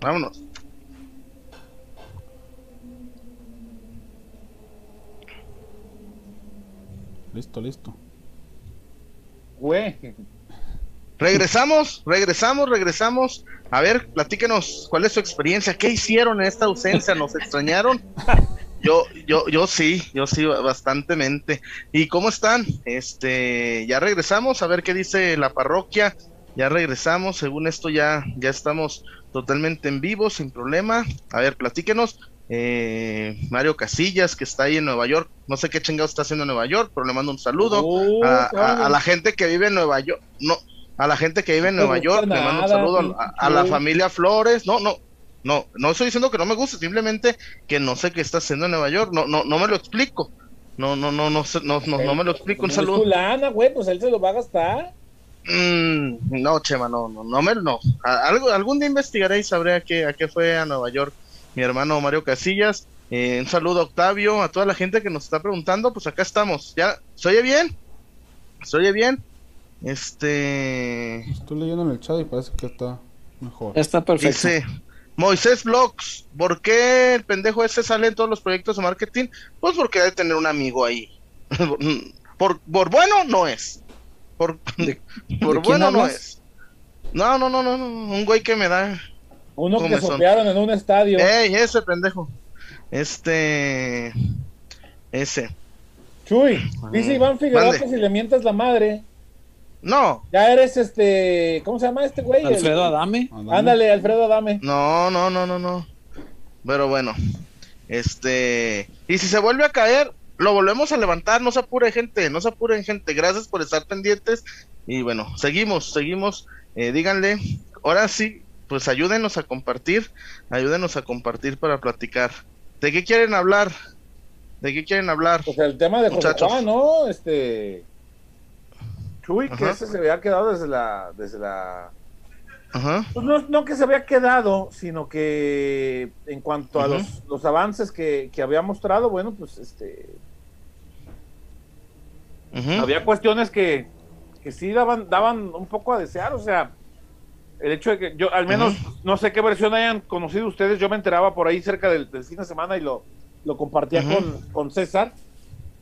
Vámonos. Listo, listo. Güey. Regresamos, regresamos, regresamos. A ver, platíquenos, ¿cuál es su experiencia? ¿Qué hicieron en esta ausencia? ¿Nos extrañaron? Yo, yo, yo sí, yo sí, bastantemente. ¿Y cómo están? Este, ya regresamos a ver qué dice la parroquia. Ya regresamos, según esto ya, ya estamos totalmente en vivo, sin problema. A ver, platíquenos. Eh, Mario Casillas, que está ahí en Nueva York. No sé qué chingado está haciendo en Nueva York, pero le mando un saludo Oh, a, a- claro. a la gente que vive en Nueva York. No, a la gente que vive en No Nueva York, le mando un saludo a, a la familia Flores. No, no, no, no estoy diciendo que no me guste, simplemente que no sé qué está haciendo en Nueva York. No, no, no me lo explico. No, no, no, no, no, no, no me lo explico. Un Como es tu saludo. lana, güey, pues él se lo va a gastar. Mm, no, Chema, no, no, no no. Algo, algún día investigaré y sabré a qué, a qué fue a Nueva York mi hermano Mario Casillas. Eh, un saludo a Octavio, a toda la gente que nos está preguntando, pues acá estamos. ¿Ya? ¿Se oye bien? ¿Se oye bien? Este... Estoy leyendo en el chat y parece que está mejor. Está perfecto. Dice Moisés Vlogs, ¿por qué el pendejo ese sale en todos los proyectos de marketing? Pues porque debe tener un amigo ahí. por, por bueno no es. Por, ¿De- por de bueno no es. No, no, no, no, no, un güey que me da. Uno que sopearon en un estadio. Ey, ese pendejo. Este. Ese. Chuy, dice Iván Figueroa Mande. que si le mientas la madre, No, ya eres este. ¿Cómo se llama este güey? Alfredo Adame. Ándale. Ándale, Alfredo Adame. no, no, no, no, no. Pero bueno. Este. Y si se vuelve a caer, lo volvemos a levantar. No se apure, gente. No se apuren, gente. Gracias por estar pendientes. Y bueno, seguimos, seguimos. Eh, díganle. Ahora sí, pues ayúdenos a compartir. Ayúdenos a compartir para platicar. ¿De qué quieren hablar? ¿De qué quieren hablar? Pues el tema de José. Juan, ¿no? Este. Chuy, que ese se había quedado desde la. Desde la... Ajá. Pues no, no que se había quedado, sino que en cuanto a los, los avances que, que había mostrado, bueno, pues este. Había cuestiones que, que sí daban, daban un poco a desear, o sea, el hecho de que yo, al menos, no sé qué versión hayan conocido ustedes, yo me enteraba por ahí cerca del, del fin de semana y lo, lo compartía con, con César,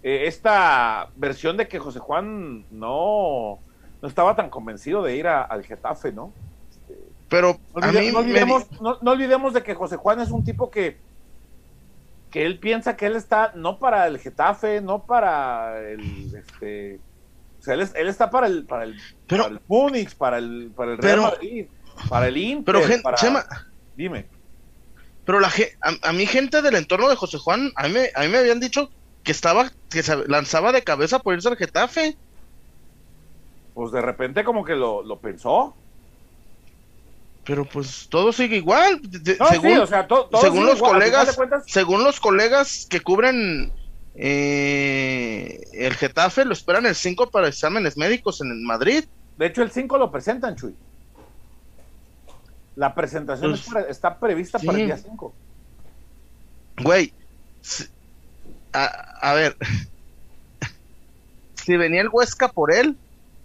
eh, esta versión de que José Juan no, no estaba tan convencido de ir a- al Getafe, ¿no? Este, Pero no, a olvide- mí no me olvidemos, no- no olvidemos de que José Juan es un tipo que que él piensa que él está no para el Getafe, no para el este o sea, él, es- él está para el para el, Pero- para el Múnich, para el para el Real Pero- Madrid, para el Inter, Pero, gen- para- Chema, dime. pero la a, a mí gente del entorno de José Juan, a mí, me- a mí me habían dicho que estaba, que se lanzaba de cabeza por irse al Getafe. Pues de repente como que lo, lo pensó. Pero pues todo sigue igual. De- de- No, según sí, o sea, to- todo según sigue los igual, colegas, cuentas, según los colegas que cubren eh, el Getafe, lo esperan el 5 para exámenes médicos en el Madrid. de hecho el 5 lo presentan, Chuy. La presentación Pues, es está prevista para el día 5. Güey, a ver, si venía el Huesca por él,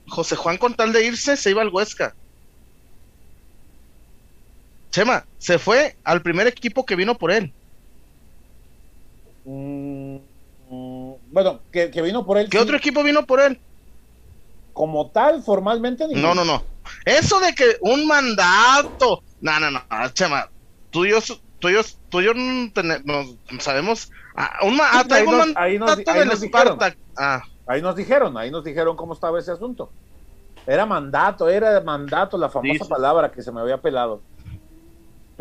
José Juan con tal de irse, se iba al Huesca. Chema, se fue al primer equipo que vino por él. Mm, mm, bueno, que, que vino por él. ¿Qué sí. otro equipo vino por él? Como tal, formalmente. No, no, no. Eso de que un mandato. No, no, no, Chema. Tú y yo, tú y yo, tú y yo sabemos. Ah, un ah, ahí un nos- ahí nos- mandato ahí del nos dijeron. Spartak. Ah, Ahí nos dijeron, ahí nos dijeron cómo estaba ese asunto. Era mandato, era mandato, la famosa Sí, sí. palabra que se me había pelado.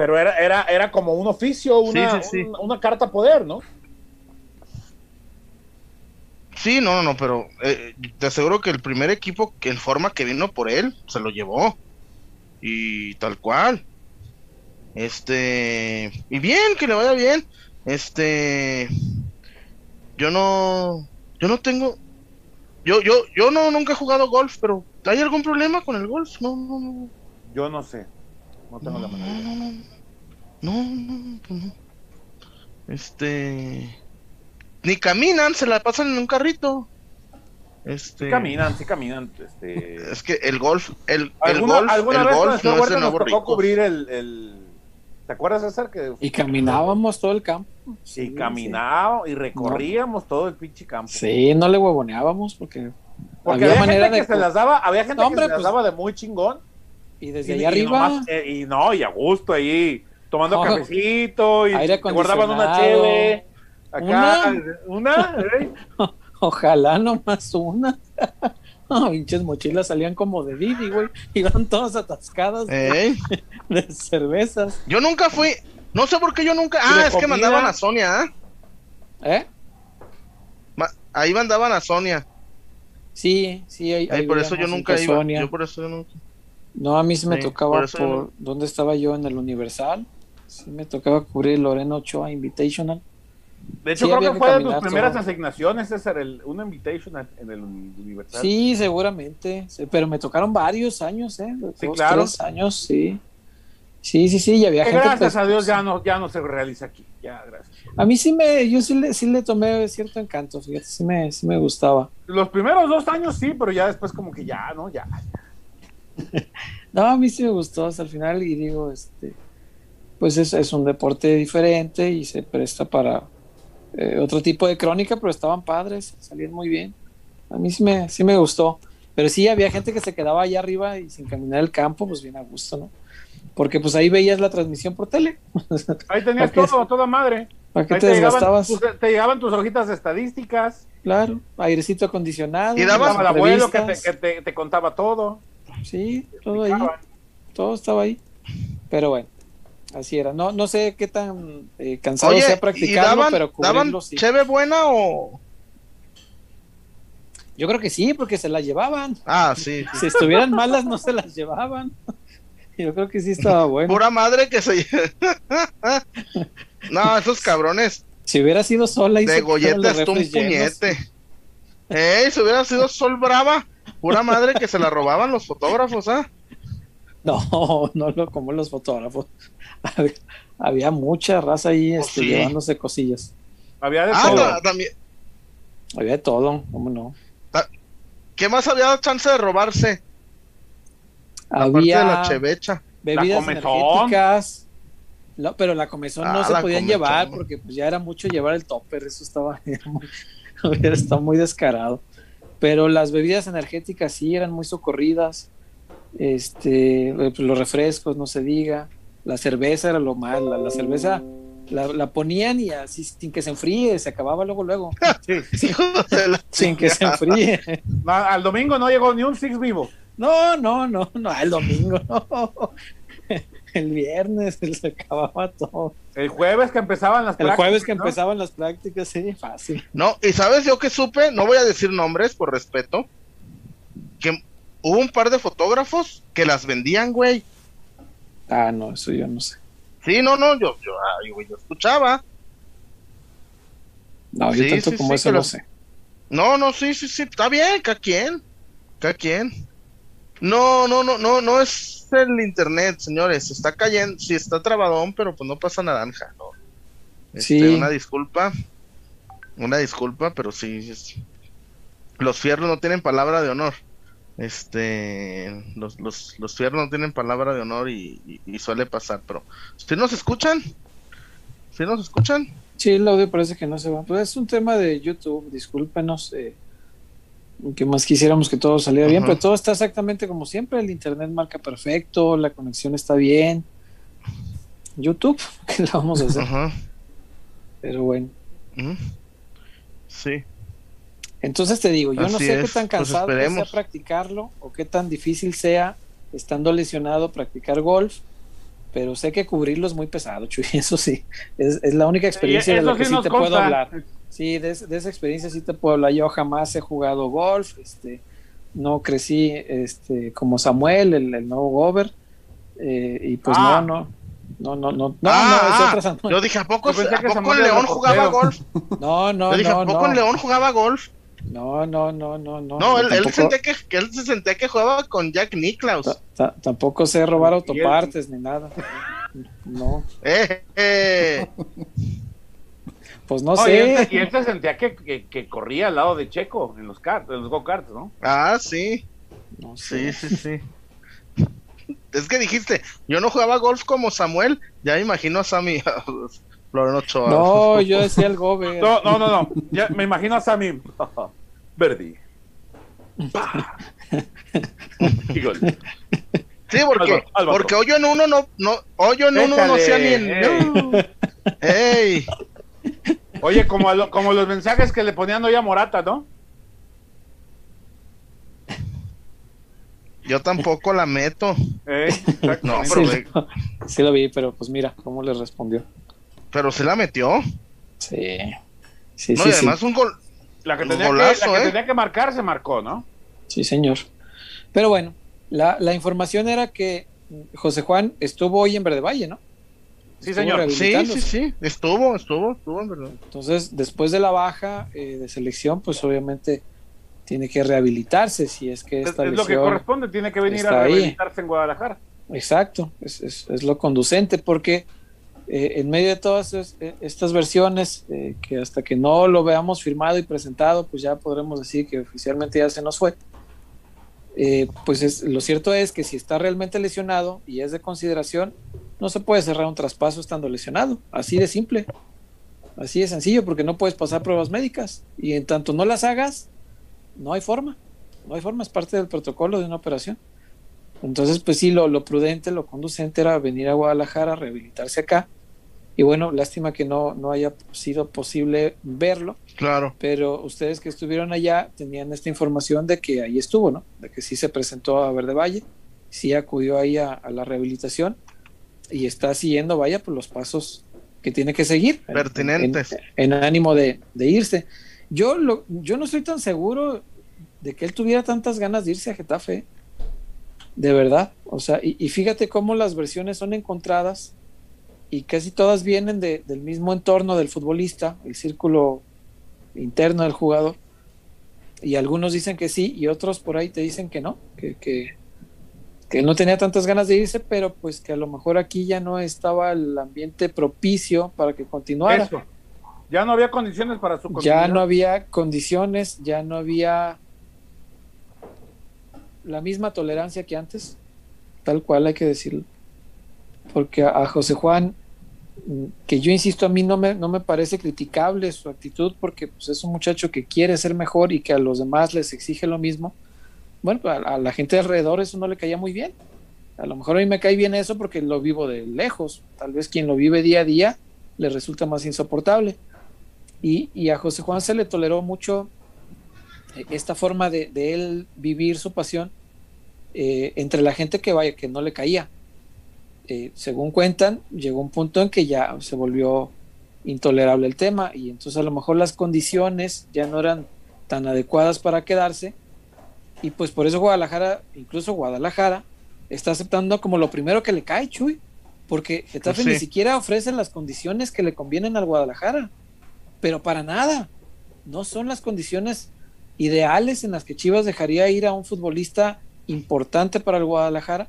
Pero era, era, era como un oficio, una, Sí, sí, sí. un- una carta poder, ¿no? sí, no, no, no, pero eh, te aseguro que el primer equipo que en forma que vino por él se lo llevó. Y tal cual. Este. Y bien, que le vaya bien. Este. Yo no. Yo no tengo. Yo, yo, yo no nunca he jugado golf, pero ¿hay algún problema con el golf? No, no, no. Yo no sé. No tengo la menor idea. No, no, no, pues no. Este. Ni caminan, se la pasan en un carrito. Este. Sí caminan, sí caminan. Este... Es que el golf, el, el ¿Alguna, golf, alguna el vez golf el no es Huerta de nos tocó cubrir el, el, ¿Te acuerdas, César? Que Y caminábamos todo el campo. y Sí, caminábamos y recorríamos todo el pinche campo. Sí, Sí, no le huevoneábamos porque, Porque había había, manera gente de. que se las daba, había gente No, hombre, que se las pues- daba de muy chingón. Y desde Y, allá y arriba. nomás, eh, y no, y a gusto ahí, tomando No. cafecito y Aire guardaban una cheve. Acá, una, ¿eh? Ojalá nomás una. No, pinches mochilas salían como de Didi, güey. Iban todas atascadas de- Ey, de cervezas. Yo nunca fui, no sé por qué yo nunca. ¿Y Ah, es que mandaban a Sonia, ¿ah? ¿Eh? Ma- Ahí mandaban a Sonia. Sí, sí. Ahí, Ahí por eso yo nunca iba. Yo por eso yo nunca. No, a mí sí me Sí, tocaba por por, ¿dónde estaba yo? En el Universal. Sí me tocaba cubrir Loreno Ochoa Invitational. De hecho, Sí, creo que fue de tus primeras todo. asignaciones, César, el, una invitation en el Universal. Sí, seguramente. sí, pero me tocaron varios años, ¿eh? Sí, Dos, claro. tres años, sí. Sí, sí, sí, y había Que gente. gracias pues, a Dios ya no, ya no se realiza aquí. Ya, gracias. A mí sí me, yo sí le, sí le tomé cierto encanto, fíjate, sí me, sí me gustaba. Los primeros dos años sí, pero ya después como que ya, ¿no? Ya. No, a mí sí me gustó hasta el final y digo, este, pues es, es un deporte diferente y se presta para eh, otro tipo de crónica, pero estaban padres, salían muy bien. A mí sí me, sí me gustó. Pero sí había gente que se quedaba allá arriba y sin caminar el campo, pues bien a gusto, ¿no? Porque pues ahí veías la transmisión por tele. Ahí tenías todo, toda madre. ¿Para qué Ahí te te llegaban, desgastabas? tus, te llegaban tus hojitas de estadísticas. Claro, airecito acondicionado. Y dabas- el abuelo que, te, que te- te contaba todo. Sí, todo ahí. todo estaba ahí. Pero bueno, así era. No, no sé qué tan eh, cansado Oye, sea ¿y practicarlo, daban, pero daban sí. cheve buena o...? Yo creo que sí, porque se las llevaban. Ah, sí. Si estuvieran malas, no se las llevaban. Yo creo que sí estaba bueno. Pura madre que se... no, esos cabrones Si hubiera sido sola y de un puñete. Ey, si hubiera sido Sol Brava, pura madre que se la robaban los fotógrafos, ¿ah? No, no lo como los fotógrafos. Había, había mucha raza ahí Pues este, sí. llevándose cosillas. Había de Ah, todo. también. Había de todo, ¿cómo no? ¿Qué más había dado chance de robarse? Había de la chevecha. bebidas comezón. energéticas. No, pero la comezón no Ah, se la podían comezón. llevar porque pues ya era mucho llevar el topper, eso estaba hubiera estado muy descarado. Pero las bebidas energéticas sí eran muy socorridas. Este, eh, pues, los refrescos, no se diga. La cerveza era lo más, la, la cerveza la, la ponían y así sin que se enfríe, se acababa luego luego, Sí. Sin que se enfríe. No, al domingo no llegó ni un six vivo. No, no, no, no, el domingo, no. El viernes se acababa todo. El jueves que empezaban las El prácticas, jueves que ¿no? empezaban las prácticas, sí, fácil. No, y sabes yo que supe, no voy a decir nombres por respeto, que hubo un par de fotógrafos que las vendían, güey. Ah, no, eso yo no sé. Sí, no, no, yo, yo, ay, güey, yo escuchaba. No, yo Sí, tanto sí, como sí, eso no los- sé. No, no, sí, sí, sí, está bien, cada quien, cada quien. No, no, no, no, no es el internet, señores, está cayendo, sí está trabadón, pero pues no pasa naranja, ¿no? Este, Sí. Una disculpa, una disculpa, pero sí, es- los fierros no tienen palabra de honor. Este, los, los, los fierros no tienen palabra de honor y, y- y suele pasar, pero ¿sí nos escuchan? ¿Sí nos escuchan? Sí, el audio parece que no se va. Pues es un tema de YouTube, discúlpenos. Eh, que más quisiéramos que todo saliera bien, pero todo está exactamente como siempre. El internet marca perfecto, la conexión está bien. YouTube, ¿qué le vamos a hacer? Ajá. Pero bueno. Sí. Entonces te digo, yo no sé qué tan pues cansado sea practicarlo o qué tan difícil sea estando lesionado practicar golf, pero sé que cubrirlo es muy pesado, Chuy, eso sí, es, es la única experiencia de la que sí te puedo hablar. Sí, de, es- de esa experiencia sí te puedo hablar. Yo jamás he jugado golf, este, no crecí este, como Samuel, el, el nuevo Gober, eh, y pues Ah. no, no, no, no, no, no, Ah, no, es ah, otra Samuel. yo dije, ¿a poco, pensé ¿a que poco era León jugaba golf? No, no, yo dije, no, ¿a poco no. en León jugaba golf? No, no, no, no, no. No, él, él tampoco- sentía que, que él se sentía que jugaba con Jack Nicklaus. Ta- ta- tampoco sé robar él- autopartes ni nada. No, Eh, eh. Pues no sé. él, se- y él se sentía que, que, que corría al lado de Checo en los, kart, en los go-karts, ¿no? Ah, sí, No sí, sé. sí, sí. es que dijiste, yo no jugaba golf como Samuel, ya me imagino a Sammy. Florian Ochoa. No, yo decía el Gober. No, no, no, no. Ya me imagino a Sammy. Verdi. Y gol. Sí, porque, Álvaro, Álvaro. porque hoyo en uno no, no, hoyo en uno no sea ni en. ey. ¡Ey! Oye, como, a lo- como los mensajes que le ponían hoy a Morata, ¿no? Yo tampoco la meto. Eh. No, Sí, pero, lo, sí lo vi, pero pues mira cómo le respondió. pero se la metió. Sí. Sí, No, sí, y sí. además un gol. La que, tenía, golazo, que, la que ¿eh? tenía que marcar se marcó, ¿no? Sí, señor. Pero bueno, la, la información era que José Juan estuvo hoy en Verde Valle, ¿no? Sí, señor. Sí, sí, sí. Estuvo, estuvo, estuvo, verdad. Entonces, después de la baja eh, de selección, pues obviamente tiene que rehabilitarse si es que Es, esta es lo que corresponde, tiene que venir a ahí. rehabilitarse en Guadalajara. Exacto, es, es- es lo conducente porque eh, en medio de todas es- eh, estas versiones, eh, que hasta que no lo veamos firmado y presentado, pues ya podremos decir que oficialmente ya se nos fue. Eh, pues es, lo cierto es que si está realmente lesionado y es de consideración, no se puede cerrar un traspaso estando lesionado, así de simple, así de sencillo, porque no puedes pasar pruebas médicas y en tanto no las hagas, no hay forma, no hay forma, es parte del protocolo de una operación. Entonces, pues sí, lo, lo prudente, lo conducente era venir a Guadalajara, rehabilitarse acá. Y bueno, lástima que no, no haya sido posible verlo, Claro. pero ustedes que estuvieron allá tenían esta información de que ahí estuvo, ¿no? De que sí se presentó a Verde Valle, sí acudió ahí a, a la rehabilitación y está siguiendo, vaya, por los pasos que tiene que seguir. en- Pertinentes. En, en ánimo de, de irse. Yo, lo, yo no estoy tan seguro de que él tuviera tantas ganas de irse a Getafe. ¿eh? De verdad. O sea, y, y fíjate cómo las versiones son encontradas y casi todas vienen de- del mismo entorno del futbolista, el círculo interno del jugador. Y algunos dicen que sí y otros por ahí te dicen que no, que, que, que no tenía tantas ganas de irse, pero pues que a lo mejor aquí ya no estaba el ambiente propicio para que continuara. Eso. Ya no había condiciones para su Ya continuidad. no había condiciones, ya no había la misma tolerancia que antes, tal cual hay que decirlo. Porque a, a José Juan, mm, que yo insisto, a mí no me, no me parece criticable su actitud, porque pues, es un muchacho que quiere ser mejor y que a los demás les exige lo mismo. Bueno, a, a la gente de alrededor eso no le caía muy bien. A lo mejor a mí me cae bien eso porque lo vivo de lejos. Tal vez quien lo vive día a día le resulta más insoportable. Y, y a José Juan se le toleró mucho eh, esta forma de, de él vivir su pasión eh, entre la gente que vaya, que no le caía. Eh, según cuentan, llegó un punto en que ya se volvió intolerable el tema y entonces a lo mejor las condiciones ya no eran tan adecuadas para quedarse y pues por eso Guadalajara, incluso Guadalajara, está aceptando como lo primero que le cae, Chuy, porque Getafe Pues sí. ni siquiera ofrece las condiciones que le convienen al Guadalajara, pero para nada, no son las condiciones ideales en las que Chivas dejaría ir a un futbolista importante para el Guadalajara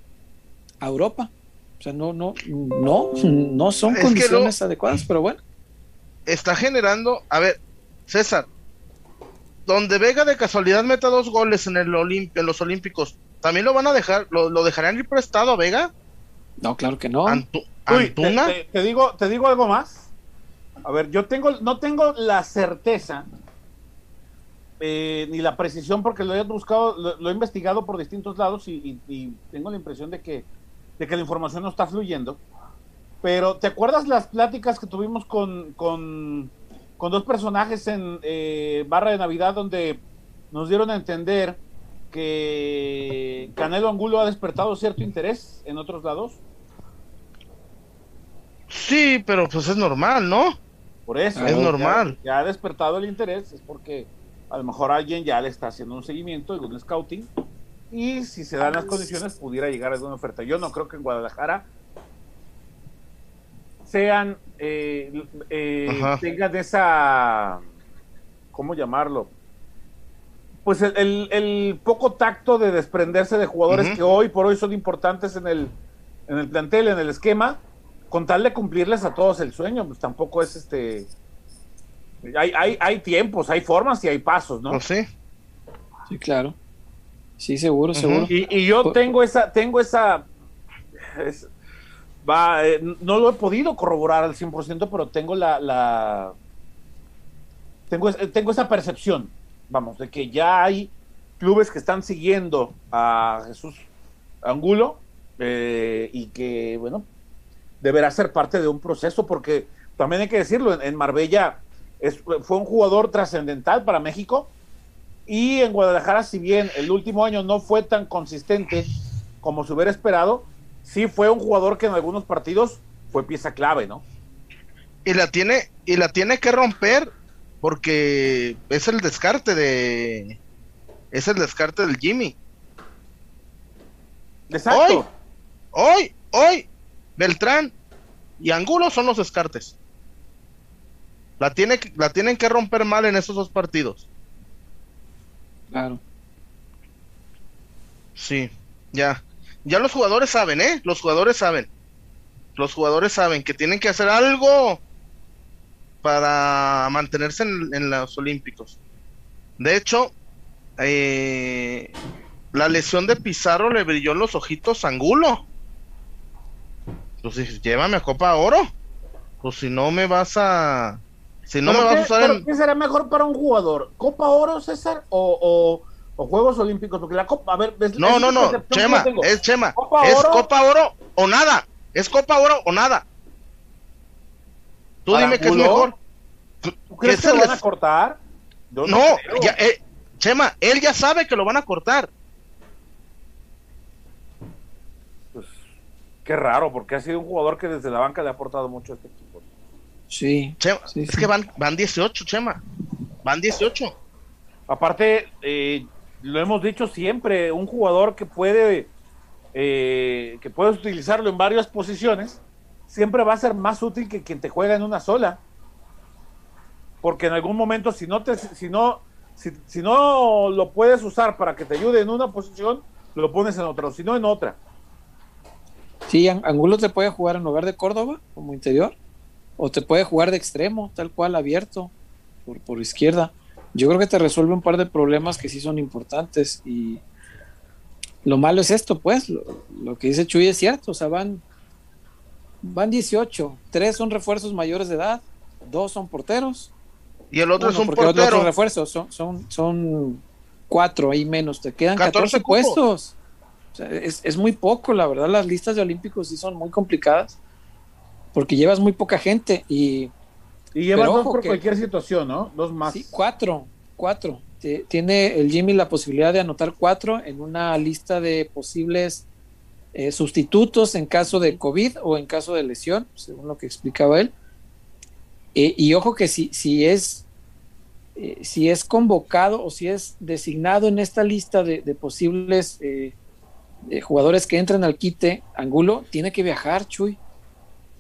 a Europa. O sea, no, no, no, no son Es condiciones adecuadas, pero bueno. Está generando. A ver, César. Donde Vega de casualidad meta dos goles en, el Olimp- en los Olímpicos, ¿también lo van a dejar? ¿Lo, lo dejarán ir prestado a Vega? No, claro que no. Antu- Uy, te, ¿Antuna? te- te digo, te digo algo más. A ver, yo tengo, no tengo la certeza eh, ni la precisión porque lo he buscado, lo, lo he investigado por distintos lados y, y- y tengo la impresión de que, de que la información no está fluyendo. Pero ¿te acuerdas las pláticas que tuvimos con, con, con dos personajes en eh, Barra de Navidad donde nos dieron a entender que Canelo Angulo ha despertado cierto interés en otros lados? Sí, pero pues es normal, ¿no? Por eso. Es ya- normal. Ya, ha despertado el interés, es porque a lo mejor alguien ya le está haciendo un seguimiento, algún scouting, y si se dan las condiciones pudiera llegar a alguna oferta. Yo no creo que en Guadalajara sean, eh, eh, tengan esa, ¿cómo llamarlo? Pues el, el- el poco tacto de desprenderse de jugadores que hoy por hoy son importantes en el, en el plantel, en el esquema, con tal de cumplirles a todos el sueño, pues tampoco es este. Hay, hay, hay tiempos, hay formas y hay pasos, ¿no? Pues sí. Sí, claro. Sí, seguro, seguro. Y, y yo Por- tengo esa, tengo esa, es- va, eh, no lo he podido corroborar al 100%, pero tengo la, la tengo, tengo esa percepción, vamos, de que ya hay clubes que están siguiendo a Jesús Angulo eh, y que, bueno, deberá ser parte de un proceso, porque también hay que decirlo, en, Marbella fue un jugador trascendental para México y en Guadalajara, si bien el último año no fue tan consistente como se hubiera esperado, sí fue un jugador que en algunos partidos fue pieza clave, ¿no? Y la tiene, y la tiene que romper porque es el descarte de. Es el descarte del Jimmy. Exacto. Hoy, hoy, Beltrán y Angulo son los descartes. La, tiene, la tienen que romper mal en esos dos partidos. Claro. Sí, ya. Ya los jugadores saben, ¿eh? Los jugadores saben. Los jugadores saben que tienen que hacer algo para mantenerse en, en los Olímpicos. De hecho, eh, la lesión de Pizarro le brilló en los ojitos a Angulo. Entonces, llévame a Copa Oro. Pues si no me vas a. Si no me ¿Pero vas a usar en. ¿Qué será mejor para un jugador? ¿Copa Oro, César? ¿O, o- o Juegos Olímpicos? Porque la Copa, a ver, es- No, es no, no, Chema, es Chema, ¿Copa es Oro? Copa Oro o nada, es Copa Oro o nada. Tú ¿Para dime qué es mejor. ¿Tú crees que que lo se van a les- cortar? Yo No, ya, eh, Chema, él ya sabe que lo van a cortar. Pues, qué raro, porque ha sido un jugador que desde la banca le ha aportado mucho a este equipo. Sí. Chema, Sí, es sí. que van, van 18, Chema. Van 18. Aparte, eh, lo hemos dicho siempre, un jugador que puede eh, que puedes utilizarlo en varias posiciones, siempre va a ser más útil que quien te juega en una sola. Porque en algún momento, si no te, si no, si, si no lo puedes usar para que te ayude en una posición, lo pones en otra, o si no en otra. Sí, An- Angulo te puede jugar en lugar de Córdoba como interior, o te puede jugar de extremo, tal cual abierto, por, por izquierda. Yo creo que te resuelve un par de problemas que sí son importantes y lo malo es esto, pues, lo, lo que dice Chuy es cierto, o sea, van, van 18, tres son refuerzos mayores de edad, dos son porteros, Y el otro uno, es un porque el otro portero. refuerzo, son, son, son cuatro ahí menos, te quedan 14 14, cupos. puestos. O sea, es, es muy poco, la verdad, las listas de olímpicos sí son muy complicadas, porque llevas muy poca gente y Y llevas Pero dos ojo por que- cualquier situación, ¿no? Dos más. sí, cuatro, cuatro. Tiene el Jimmy la posibilidad de anotar cuatro en una lista de posibles eh, sustitutos en caso de COVID o en caso de lesión, según lo que explicaba él. Eh, y ojo que si, si es eh, si es convocado o si es designado en esta lista de, de posibles jugadores que entran al quite, Angulo tiene que viajar, Chuy.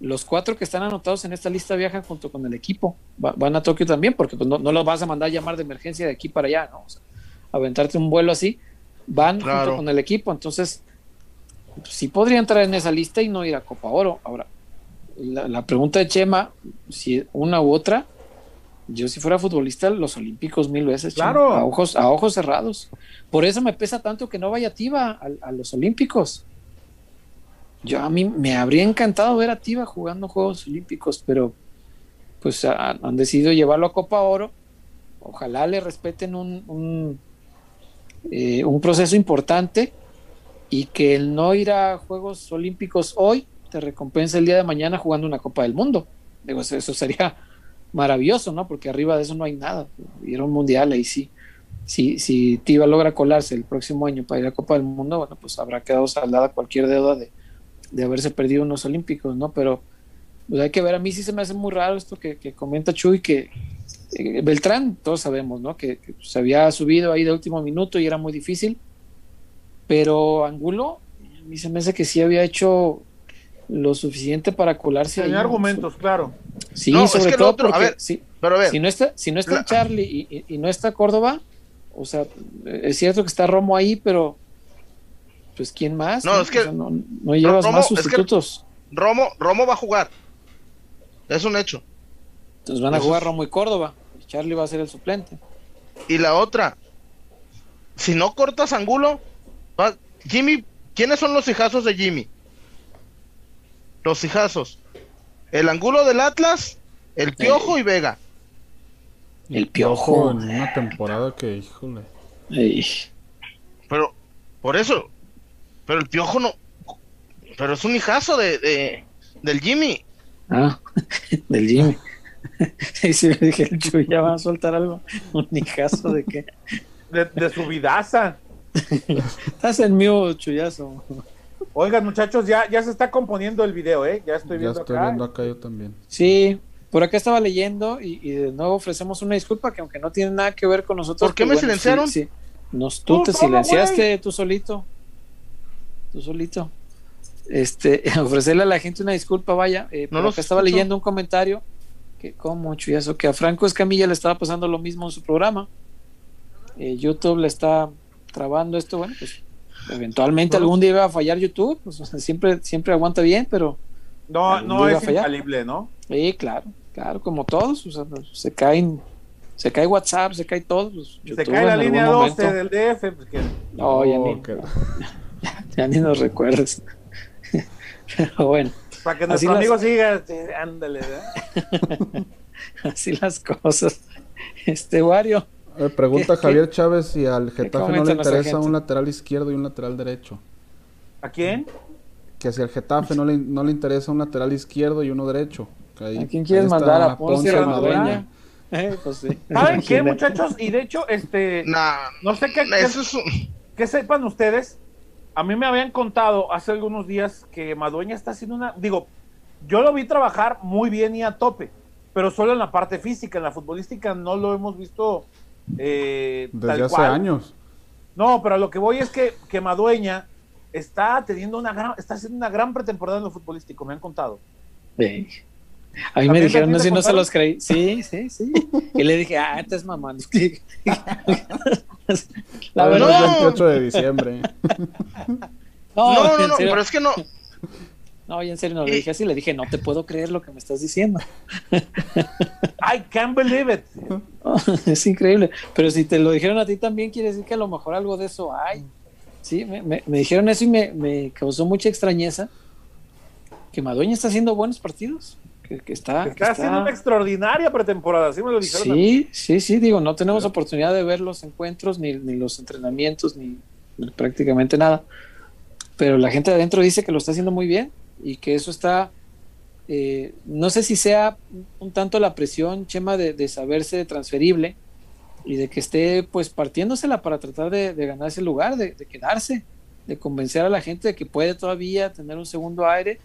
Los cuatro que están anotados en esta lista viajan junto con el equipo. Va- van a Tokio también, porque pues, no, no los vas a mandar a llamar de emergencia de aquí para allá, ¿no? O sea, aventarte un vuelo así. Van Claro. junto con el equipo. Entonces, pues, sí podría entrar en esa lista y no ir a Copa Oro. Ahora, la, la pregunta de Chema, si una u otra, yo si fuera futbolista, los olímpicos mil veces, Chema, Claro. a ojos, a ojos cerrados. Por eso me pesa tanto que no vaya Tiva a, a los olímpicos. Yo a mí me habría encantado ver a Tiva jugando Juegos Olímpicos, pero pues han decidido llevarlo a Copa Oro. Ojalá le respeten un, un, eh, un proceso importante y que el no ir a Juegos Olímpicos hoy te recompensa el día de mañana jugando una Copa del Mundo. Digo, eso, eso sería maravilloso, ¿no? Porque arriba de eso no hay nada. Ir un mundial ahí sí. Si, si Tiva logra colarse el próximo año para ir a Copa del Mundo, bueno, pues habrá quedado saldada cualquier deuda de, de haberse perdido unos Olímpicos, ¿no? Pero pues hay que ver, a mí sí se me hace muy raro esto que, que comenta Chuy, que eh, Beltrán, todos sabemos, ¿no? Que, que se había subido ahí de último minuto y era muy difícil, pero Angulo, a mí se me hace que sí había hecho lo suficiente para colarse ahí. ¿no? argumentos, claro. Sí, No, es sobre que lo todo otro, a porque ver, sí, Pero a ver, si no está, si no está la- Charlie y, y- y no está Córdoba, o sea, es cierto que está Romo ahí, pero pues quién más? No, es que- O sea, no, no llevas Romo, más es que- sustitutos. Romo, Romo va a jugar. Es un hecho. Entonces van a eso jugar Romo y Córdoba. y Charlie va a ser el suplente. Y la otra, si no cortas Angulo, va- Jimmy, ¿quiénes son los hijazos de Jimmy? los hijazos. El angulo del Atlas, el Piojo y Vega. El piojo. En una temporada que, híjole. Ey. Pero, por eso, pero el Piojo no, pero es un hijazo de, de del Jimmy. Ah, del Jimmy. Y si me dije, el Chuy ya va a soltar algo. Un hijazo de que. De, de su vidaza. Estás en mío, Chuyazo. Oigan, muchachos, ya, ya se está componiendo el video, ¿eh? Ya estoy Ya viendo estoy acá. viendo acá yo también. Sí, por acá estaba leyendo y, y de nuevo ofrecemos una disculpa que aunque no tiene nada que ver con nosotros. ¿Por qué pues me silenciaron? sí, sí. Nos, tú Tú te solo, silenciaste tú solito. Tú solito. Este, ofrecerle a la gente una disculpa, vaya. Eh, No acá estaba leyendo un comentario que, como chuyazo, que a Franco Escamilla le estaba pasando lo mismo en su programa. Eh, YouTube le está trabando esto, bueno, pues eventualmente No. algún día va a fallar YouTube, pues, o sea, siempre, siempre aguanta bien, pero No, no es infalible, ¿no? Sí, claro, claro, como todos, o sea, pues, se caen, se cae WhatsApp, se cae todo. pues, Se cae la línea 12 momento- del DF. Pues que... No, ya, ni, ya ni nos recuerdas. Pero bueno, Para que nuestro las- amigo siga, sí, ándale, ¿verdad? así las cosas. Este Wario, Eh, pregunta ¿Qué- Javier Chávez si al Getafe no le interesa un lateral izquierdo y un lateral derecho. ¿A quién? Que si al Getafe no le, no le interesa un lateral izquierdo y uno derecho. Ahí- ¿a quién quieres mandar? ¿A Ponce Madueña. Eh, pues sí. ¿Saben qué, muchachos? Y de hecho, este, Nah, no sé qué, qué- eso es un- que sepan ustedes. A mí me habían contado hace algunos días que Madueña está haciendo una. Digo, yo lo vi trabajar muy bien y a tope, pero solo en la parte física, en la futbolística no lo hemos visto. eh, Desde tal hace cual. años. No, pero a lo que voy es que, que Madueña está teniendo una gran, está haciendo una gran pretemporada en lo futbolístico, me han contado. Sí. A mí me ¿También dijeron, no sé si no se los creí. Sí, sí, sí. Y le dije, ah, estás mamando. La verdad, el No. 28 de diciembre. no, no, no, no, pero es que no. no, ya en serio no le dije así, le dije, no te puedo creer lo que me estás diciendo. I can't believe it. es increíble. Pero si te lo dijeron a ti también, quiere decir que a lo mejor algo de eso hay. Sí, me, me- me dijeron eso y me, me causó mucha extrañeza. Que Madueña está haciendo buenos partidos. Que, que está, que Está haciendo una extraordinaria pretemporada, así me lo dijeron. Sí, sí, sí, digo, no tenemos oportunidad de ver los encuentros, ni, ni los entrenamientos, ni, ni prácticamente nada. Pero la gente de adentro dice que lo está haciendo muy bien y que eso está, eh, no sé si sea un tanto la presión, Chema, de, de saberse transferible y de que esté pues partiéndosela para tratar de, de ganar ese lugar, de, de quedarse, de convencer a la gente de que puede todavía tener un segundo aire.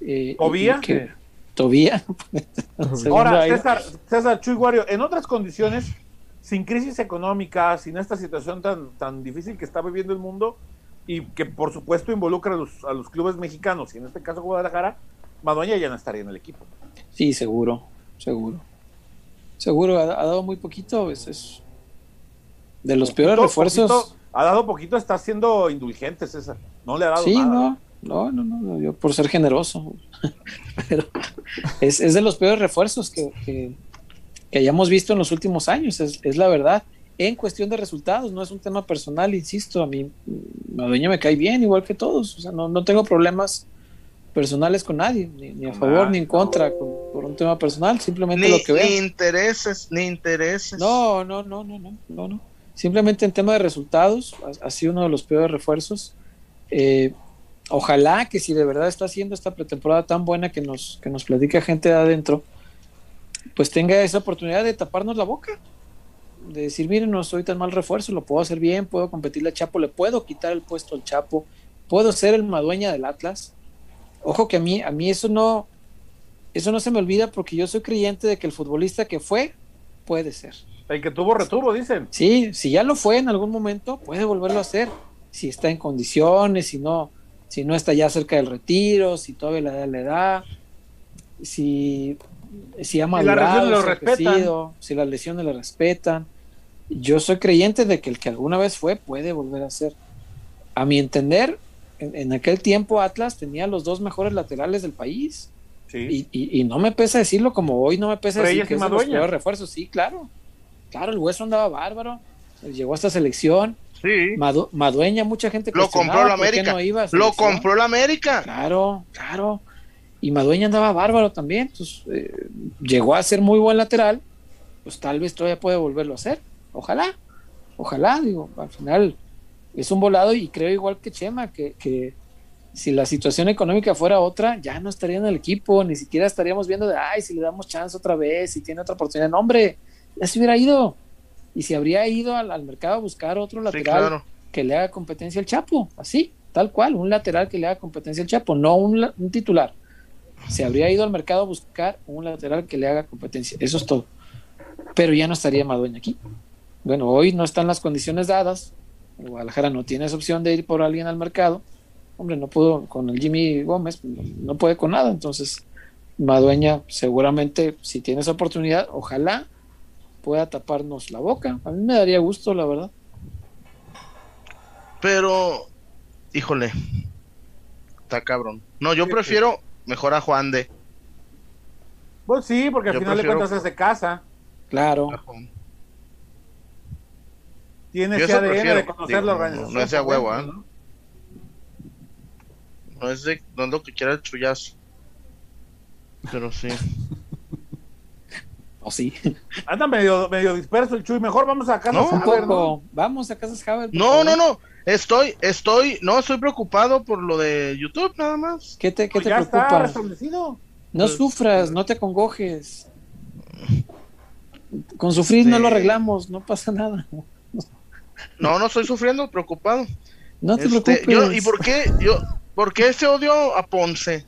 eh, ¿Tobía? y que- Tobía. Segundo Ahora. César, César Chuy en otras condiciones, sin crisis económica, sin esta situación tan, tan difícil que está viviendo el mundo y que por supuesto involucra a los, a los clubes mexicanos y en este caso Guadalajara, Madueña ya no estaría en el equipo. Sí, seguro, seguro. Seguro, ha, ha dado muy poquito, es, es de los peores refuerzos. poquito, ha dado poquito, está siendo indulgente César. No le ha dado sí, nada. no, no, no, no, yo por ser generoso. Pero es, es de los peores refuerzos que, que, que hayamos visto en los últimos años, es, es la verdad. En cuestión de resultados, no es un tema personal, insisto, a mí mm, Madueña me cae bien, igual que todos, o sea, no, no tengo problemas personales con nadie, ni, ni a favor Ah, ni en contra, con- por un tema personal, simplemente Ni, lo que veo. ni intereses, ni intereses. No, no, no, no, no, no, no. Simplemente en tema de resultados, ha, ha sido uno de los peores refuerzos. Eh, ojalá que si de verdad está haciendo esta pretemporada tan buena que nos, que nos platica gente de adentro, pues tenga esa oportunidad de taparnos la boca. De decir, miren, no soy tan mal refuerzo, lo puedo hacer bien, puedo competirle a Chapo, le puedo quitar el puesto al Chapo, puedo ser el madueña del Atlas. Ojo que a mí, a mí eso no, eso no se me olvida porque yo soy creyente de que el futbolista que fue, puede ser. El que tuvo retuvo, dicen. Sí, si ya lo fue en algún momento, puede volverlo a hacer. Si está en condiciones, si no, si no está ya cerca del retiro, si todavía la edad le da, si, si ha madurado, lo si ha crecido, si las lesiones le respetan. Yo soy creyente de que el que alguna vez fue puede volver a ser. A mi entender, en, en aquel tiempo Atlas tenía los dos mejores laterales del país. Sí. Y, y- y no me pesa decirlo como hoy no me pesa decir Reyes que es los refuerzos. Sí, claro. Claro, el hueso andaba bárbaro. Llegó a esta selección. Sí. Madu- Madueña, mucha gente Lo compró la América. no iba a Lo compró la América. Claro, claro. y Madueña andaba bárbaro también, entonces eh, llegó a ser muy buen lateral, pues tal vez todavía puede volverlo a hacer, ojalá, ojalá, digo, al final es un volado y creo igual que Chema, que, que si la situación económica fuera otra, ya no estaría en el equipo, ni siquiera estaríamos viendo de, ay, si le damos chance otra vez, si tiene otra oportunidad, no, hombre, ya se hubiera ido, y si habría ido al, al mercado a buscar otro Sí, lateral claro. que le haga competencia al Chapo, así, tal cual, un lateral que le haga competencia al Chapo, no un, un titular. Se habría ido al mercado a buscar un lateral que le haga competencia, eso es todo. Pero ya no estaría Madueña aquí. Bueno, hoy no están las condiciones dadas. Guadalajara no tiene esa opción de ir por alguien al mercado. Hombre, no pudo con el Jimmy Gómez, no puede con nada. Entonces, Madueña seguramente, si tiene esa oportunidad, ojalá pueda taparnos la boca. A mí me daría gusto, la verdad. Pero, híjole, está cabrón. No, yo prefiero mejor a Juan de. Pues sí, porque al Yo final de prefiero- cuentas es de casa. Claro. Tiene ese ADN prefiero, de conocer digo, la no- organización. no es de huevo, ¿eh? ¿no? No es, de, no es lo que quiera el chullazo. Pero sí. O sí. Anda medio, medio disperso el Chuy. Mejor vamos a casa. No, Un Haber, ¿no? poco. Vamos a Casas Haber. No, favor. no, no. Estoy, estoy, no estoy preocupado por lo de YouTube, nada más. ¿Qué te, qué Pues te ya está preocupa? restablecido. No sufras, no te acongojes. Con sufrir no lo arreglamos, no pasa nada. No, no estoy sufriendo, preocupado. No te Este, preocupes. yo, ¿Y por qué, yo, por qué ese odio a Ponce?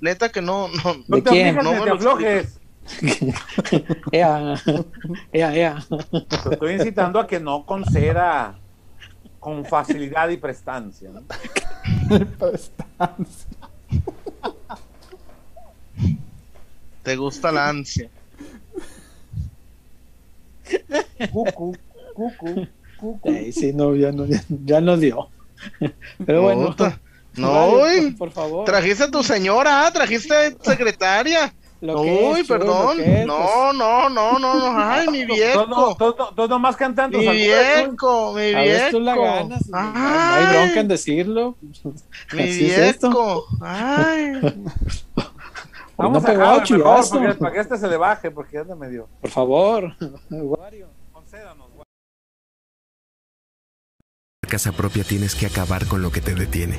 Neta que no, no. No ¿De te quién? No te lo aflojes. Ea, ea, ea. Te estoy incitando a que no conceda con facilidad y prestancia. ¿no? Te gusta la ansia. Cucu, cucu, cucu. Sí, no, ya no, ya, ya no dio. Pero bueno. Puta. No, Mario, uy, por favor. trajiste a tu señora, trajiste a tu secretaria. Lo que Uy, es, perdón. lo que es, no, no, no, no, no. Ay, mi no- viejo. todos no- todos nomás cantan tus Mi viejo, mi pues, a veces tú la viejo. ganas. no- no Ay, hay bronca en decirlo. Mi Así es esto. viejo. Ay. Vamos no a pegó, acabar mejor chuyazo. para que, este se le baje, porque anda medio. Por favor. Wario. Concédanos, casa propia tienes que acabar con lo que te detiene.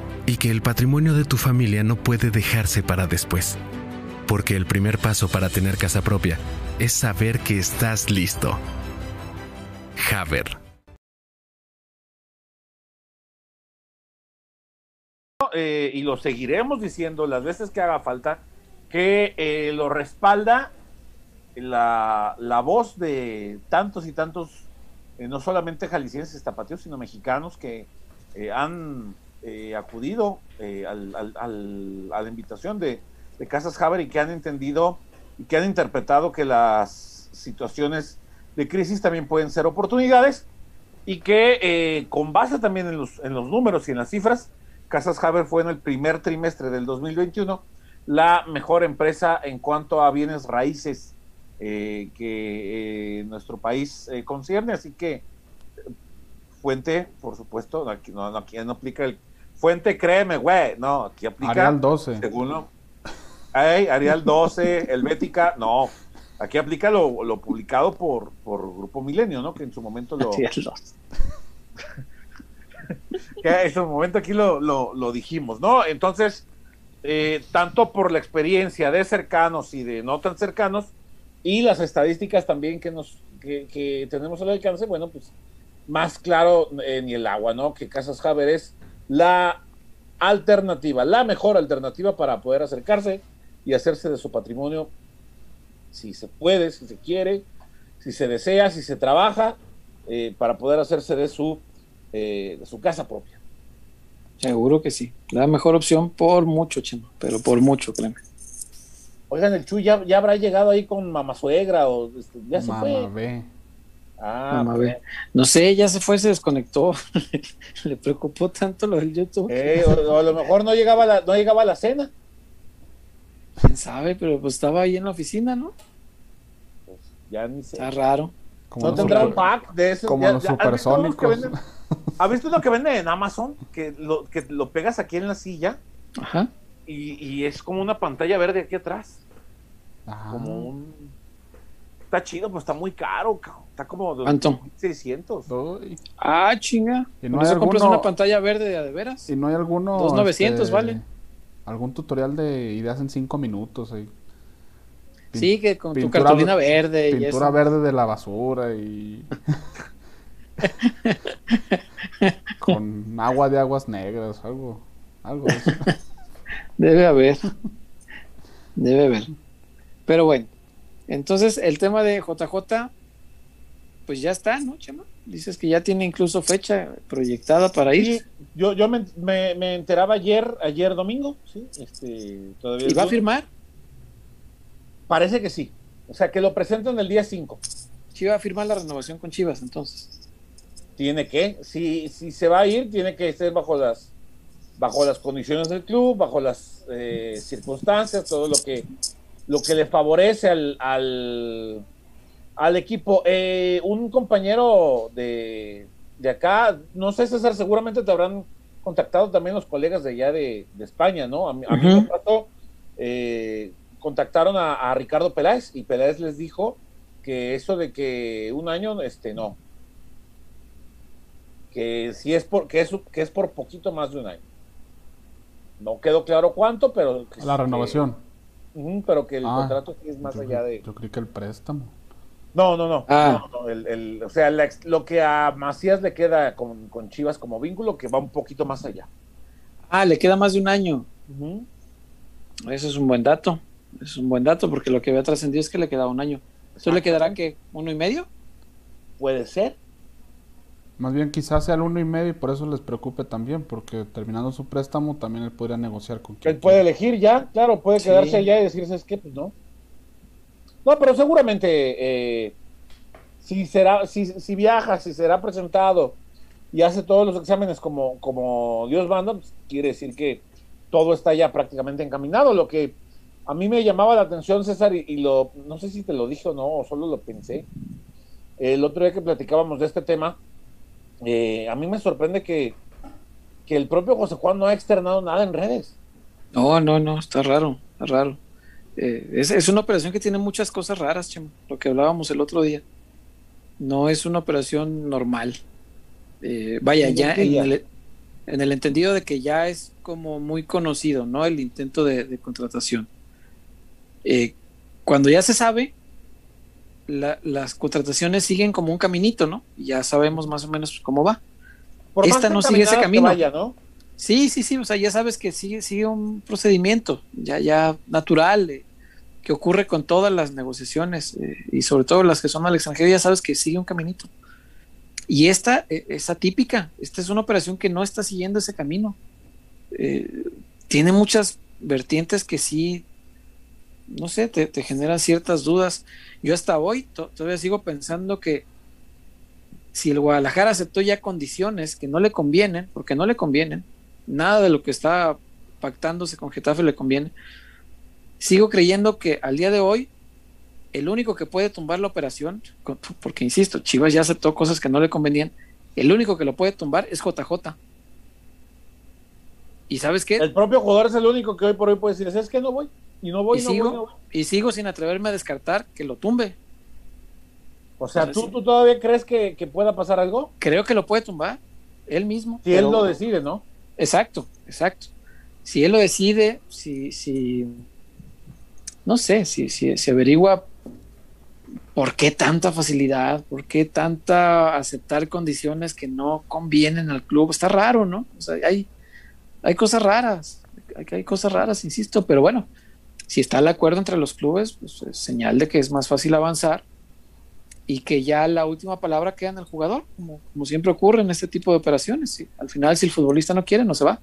y que el patrimonio de tu familia no puede dejarse para después. Porque el primer paso para tener casa propia es saber que estás listo. Haber. eh, y lo seguiremos diciendo las veces que haga falta, que eh, lo respalda la, la voz de tantos y tantos, eh, no solamente jaliscienses, tapatíos, sino mexicanos que han eh, acudido eh, al- al- al- a la invitación de, de Casas Haber y que han entendido y que han interpretado que las situaciones de crisis también pueden ser oportunidades y que eh, con base también en los, en los números y en las cifras, Casas Haber fue en el primer trimestre del 2021 la mejor empresa en cuanto a bienes raíces eh, que eh, nuestro país eh, concierne. Así que, eh, fuente, por supuesto, aquí aquí no aplica el fuente, créeme, güey, no, aquí aplica Arial 12. según lo. Ay, Arial 12, Helvética, no. Aquí aplica lo, lo publicado por, por Grupo Milenio, ¿no? Que en su momento lo. Sí, es los- que en su momento aquí lo, lo, lo dijimos, ¿no? Entonces, eh, tanto por la experiencia de cercanos y de no tan cercanos, y las estadísticas también que nos que, que tenemos al alcance, bueno, pues más claro eh, ni el agua, ¿no? Que Casas Haber es la alternativa, la mejor alternativa para poder acercarse y hacerse de su patrimonio, si se puede, si se quiere, si se desea, si se trabaja, eh, para poder hacerse de su, eh, de su casa propia. Seguro que sí. La mejor opción por mucho, Chema, pero por mucho, créeme. Oigan, el Chuy ya, ya habrá llegado ahí con mamá suegra o este, ya se Mamá, fue. ve. Ah, Mamá, pues. No sé, ya se fue, se desconectó. Le preocupó tanto lo del YouTube. eh, o, o a lo mejor no llegaba a la, no llegaba a la cena. Quién sabe, pero pues estaba ahí en la oficina, ¿no? Pues ya ni sé. Está raro. Como No los tendrá un pack de esos. como ya- los ya- ¿has visto supersónicos. ¿Has visto lo que venden en Amazon? Que lo, que lo pegas aquí en la silla Ajá. y, y es como una pantalla verde aquí atrás. Ah, Como un. Está chido, pues está muy caro, cabrón. Está como ¿Cuánto? 600. uy. Ah, chinga. Y no ¿Por hay eso compras una pantalla verde de, veras? ¿Y no hay alguno? Dos novecientos, este, vale. Algún tutorial de ideas en cinco minutos ahí. Pin- Sí, que con tu cartulina verde y Pintura eso. verde de la basura y. con agua de aguas negras, algo. Algo de eso. Debe haber. Debe haber. Pero bueno, entonces el tema de JJ, pues ya está, ¿no, Chema? Dices que ya tiene incluso fecha proyectada para ir. Sí, yo, yo me, me- me enteraba ayer, ayer domingo, sí, este, todavía ¿Y va a firmar? Parece que sí. O sea, que lo presentan el día 5. Sí, va a firmar la renovación con Chivas, entonces. Tiene que, si, si se va a ir, tiene que ser bajo las bajo las condiciones del club, bajo las eh, circunstancias, todo lo que lo que le favorece al, al, al equipo. Eh, un compañero de, de acá, no sé César, seguramente te habrán contactado también los colegas de allá de, de España, ¿no? A, mí- a mí Ujú. me pasó, eh, contactaron a, a Ricardo Peláez y Peláez les dijo que eso de que un año, este, no, que si es por que es, que es por poquito más de un año. No quedó claro cuánto, pero que- La renovación. que- ujú, pero que el Ah, contrato sí es más yo, allá de yo creí que el préstamo. no, no, no. Ah. no, no, el- el- o sea, la ex- lo que a Macías le queda con, con Chivas como vínculo, que va un poquito más allá. Ah, le queda más de un año. Eso es un buen dato. Es un buen dato porque lo que había trascendido es que le quedaba un año. ¿Eso le quedará que uno y medio? Puede ser. Más bien quizás sea el uno y medio y por eso les preocupe también, porque terminando su préstamo también él podría negociar con quien Él puede quiera. elegir ya, claro, puede Sí. quedarse allá y decirse, es que, pues no. No, pero seguramente, eh, si será, si, si viaja, si será presentado y hace todos los exámenes como, como Dios manda, pues, quiere decir que todo está ya prácticamente encaminado. Lo que a mí me llamaba la atención, César, y, y lo, no sé si te lo dije o no, o solo lo pensé. El otro día que platicábamos de este tema, eh, a mí me sorprende que, que el propio José Juan no ha externado nada en redes. No, no, no, está raro, está raro. Eh, es, es una operación que tiene muchas cosas raras, Chema, lo que hablábamos el otro día. No es una operación normal. Eh, vaya, ya en el, en el entendido de que ya es como muy conocido, ¿no? El intento de, de contratación. Eh, cuando ya se sabe, la- las contrataciones siguen como un caminito, ¿no? Ya sabemos más o menos cómo va. Por Esta no sigue ese camino. vaya, ¿no? Sí, sí, sí, o sea, ya sabes que sigue, sigue un procedimiento ya, ya natural eh, que ocurre con todas las negociaciones eh, y sobre todo las que son al extranjero, ya sabes que sigue un caminito. Y esta eh, es atípica, esta es una operación que no está siguiendo ese camino. Tiene muchas vertientes que sí, no sé, te, generan ciertas dudas. Yo hasta hoy to- todavía sigo pensando que si el Guadalajara aceptó ya condiciones que no le convienen, porque no le convienen, nada de lo que está pactándose con Getafe le conviene, sigo creyendo que al día de hoy el único que puede tumbar la operación, porque insisto, Chivas ya aceptó cosas que no le convenían, el único que lo puede tumbar es JJ. ¿Y sabes qué? El propio jugador es el único que hoy por hoy puede decir, es que no voy, y no voy, y, no sigo, voy, no voy. y sigo sin atreverme a descartar que lo tumbe. O sea, sea, ¿tú, sí. ¿tú todavía crees que, que pueda pasar algo? Creo que lo puede tumbar él mismo. Si él lo decide, ¿no? Exacto, exacto. Si él lo decide, si, si no sé, si, si se averigua por qué tanta facilidad, por qué tanta aceptar condiciones que no convienen al club, está raro, ¿no? O sea, hay, hay cosas raras, hay, hay cosas raras, insisto, pero bueno, si está el acuerdo entre los clubes, pues es señal de que es más fácil avanzar y que ya la última palabra queda en el jugador, como, como siempre ocurre en este tipo de operaciones. Sí, al final, si el futbolista no quiere, no se va.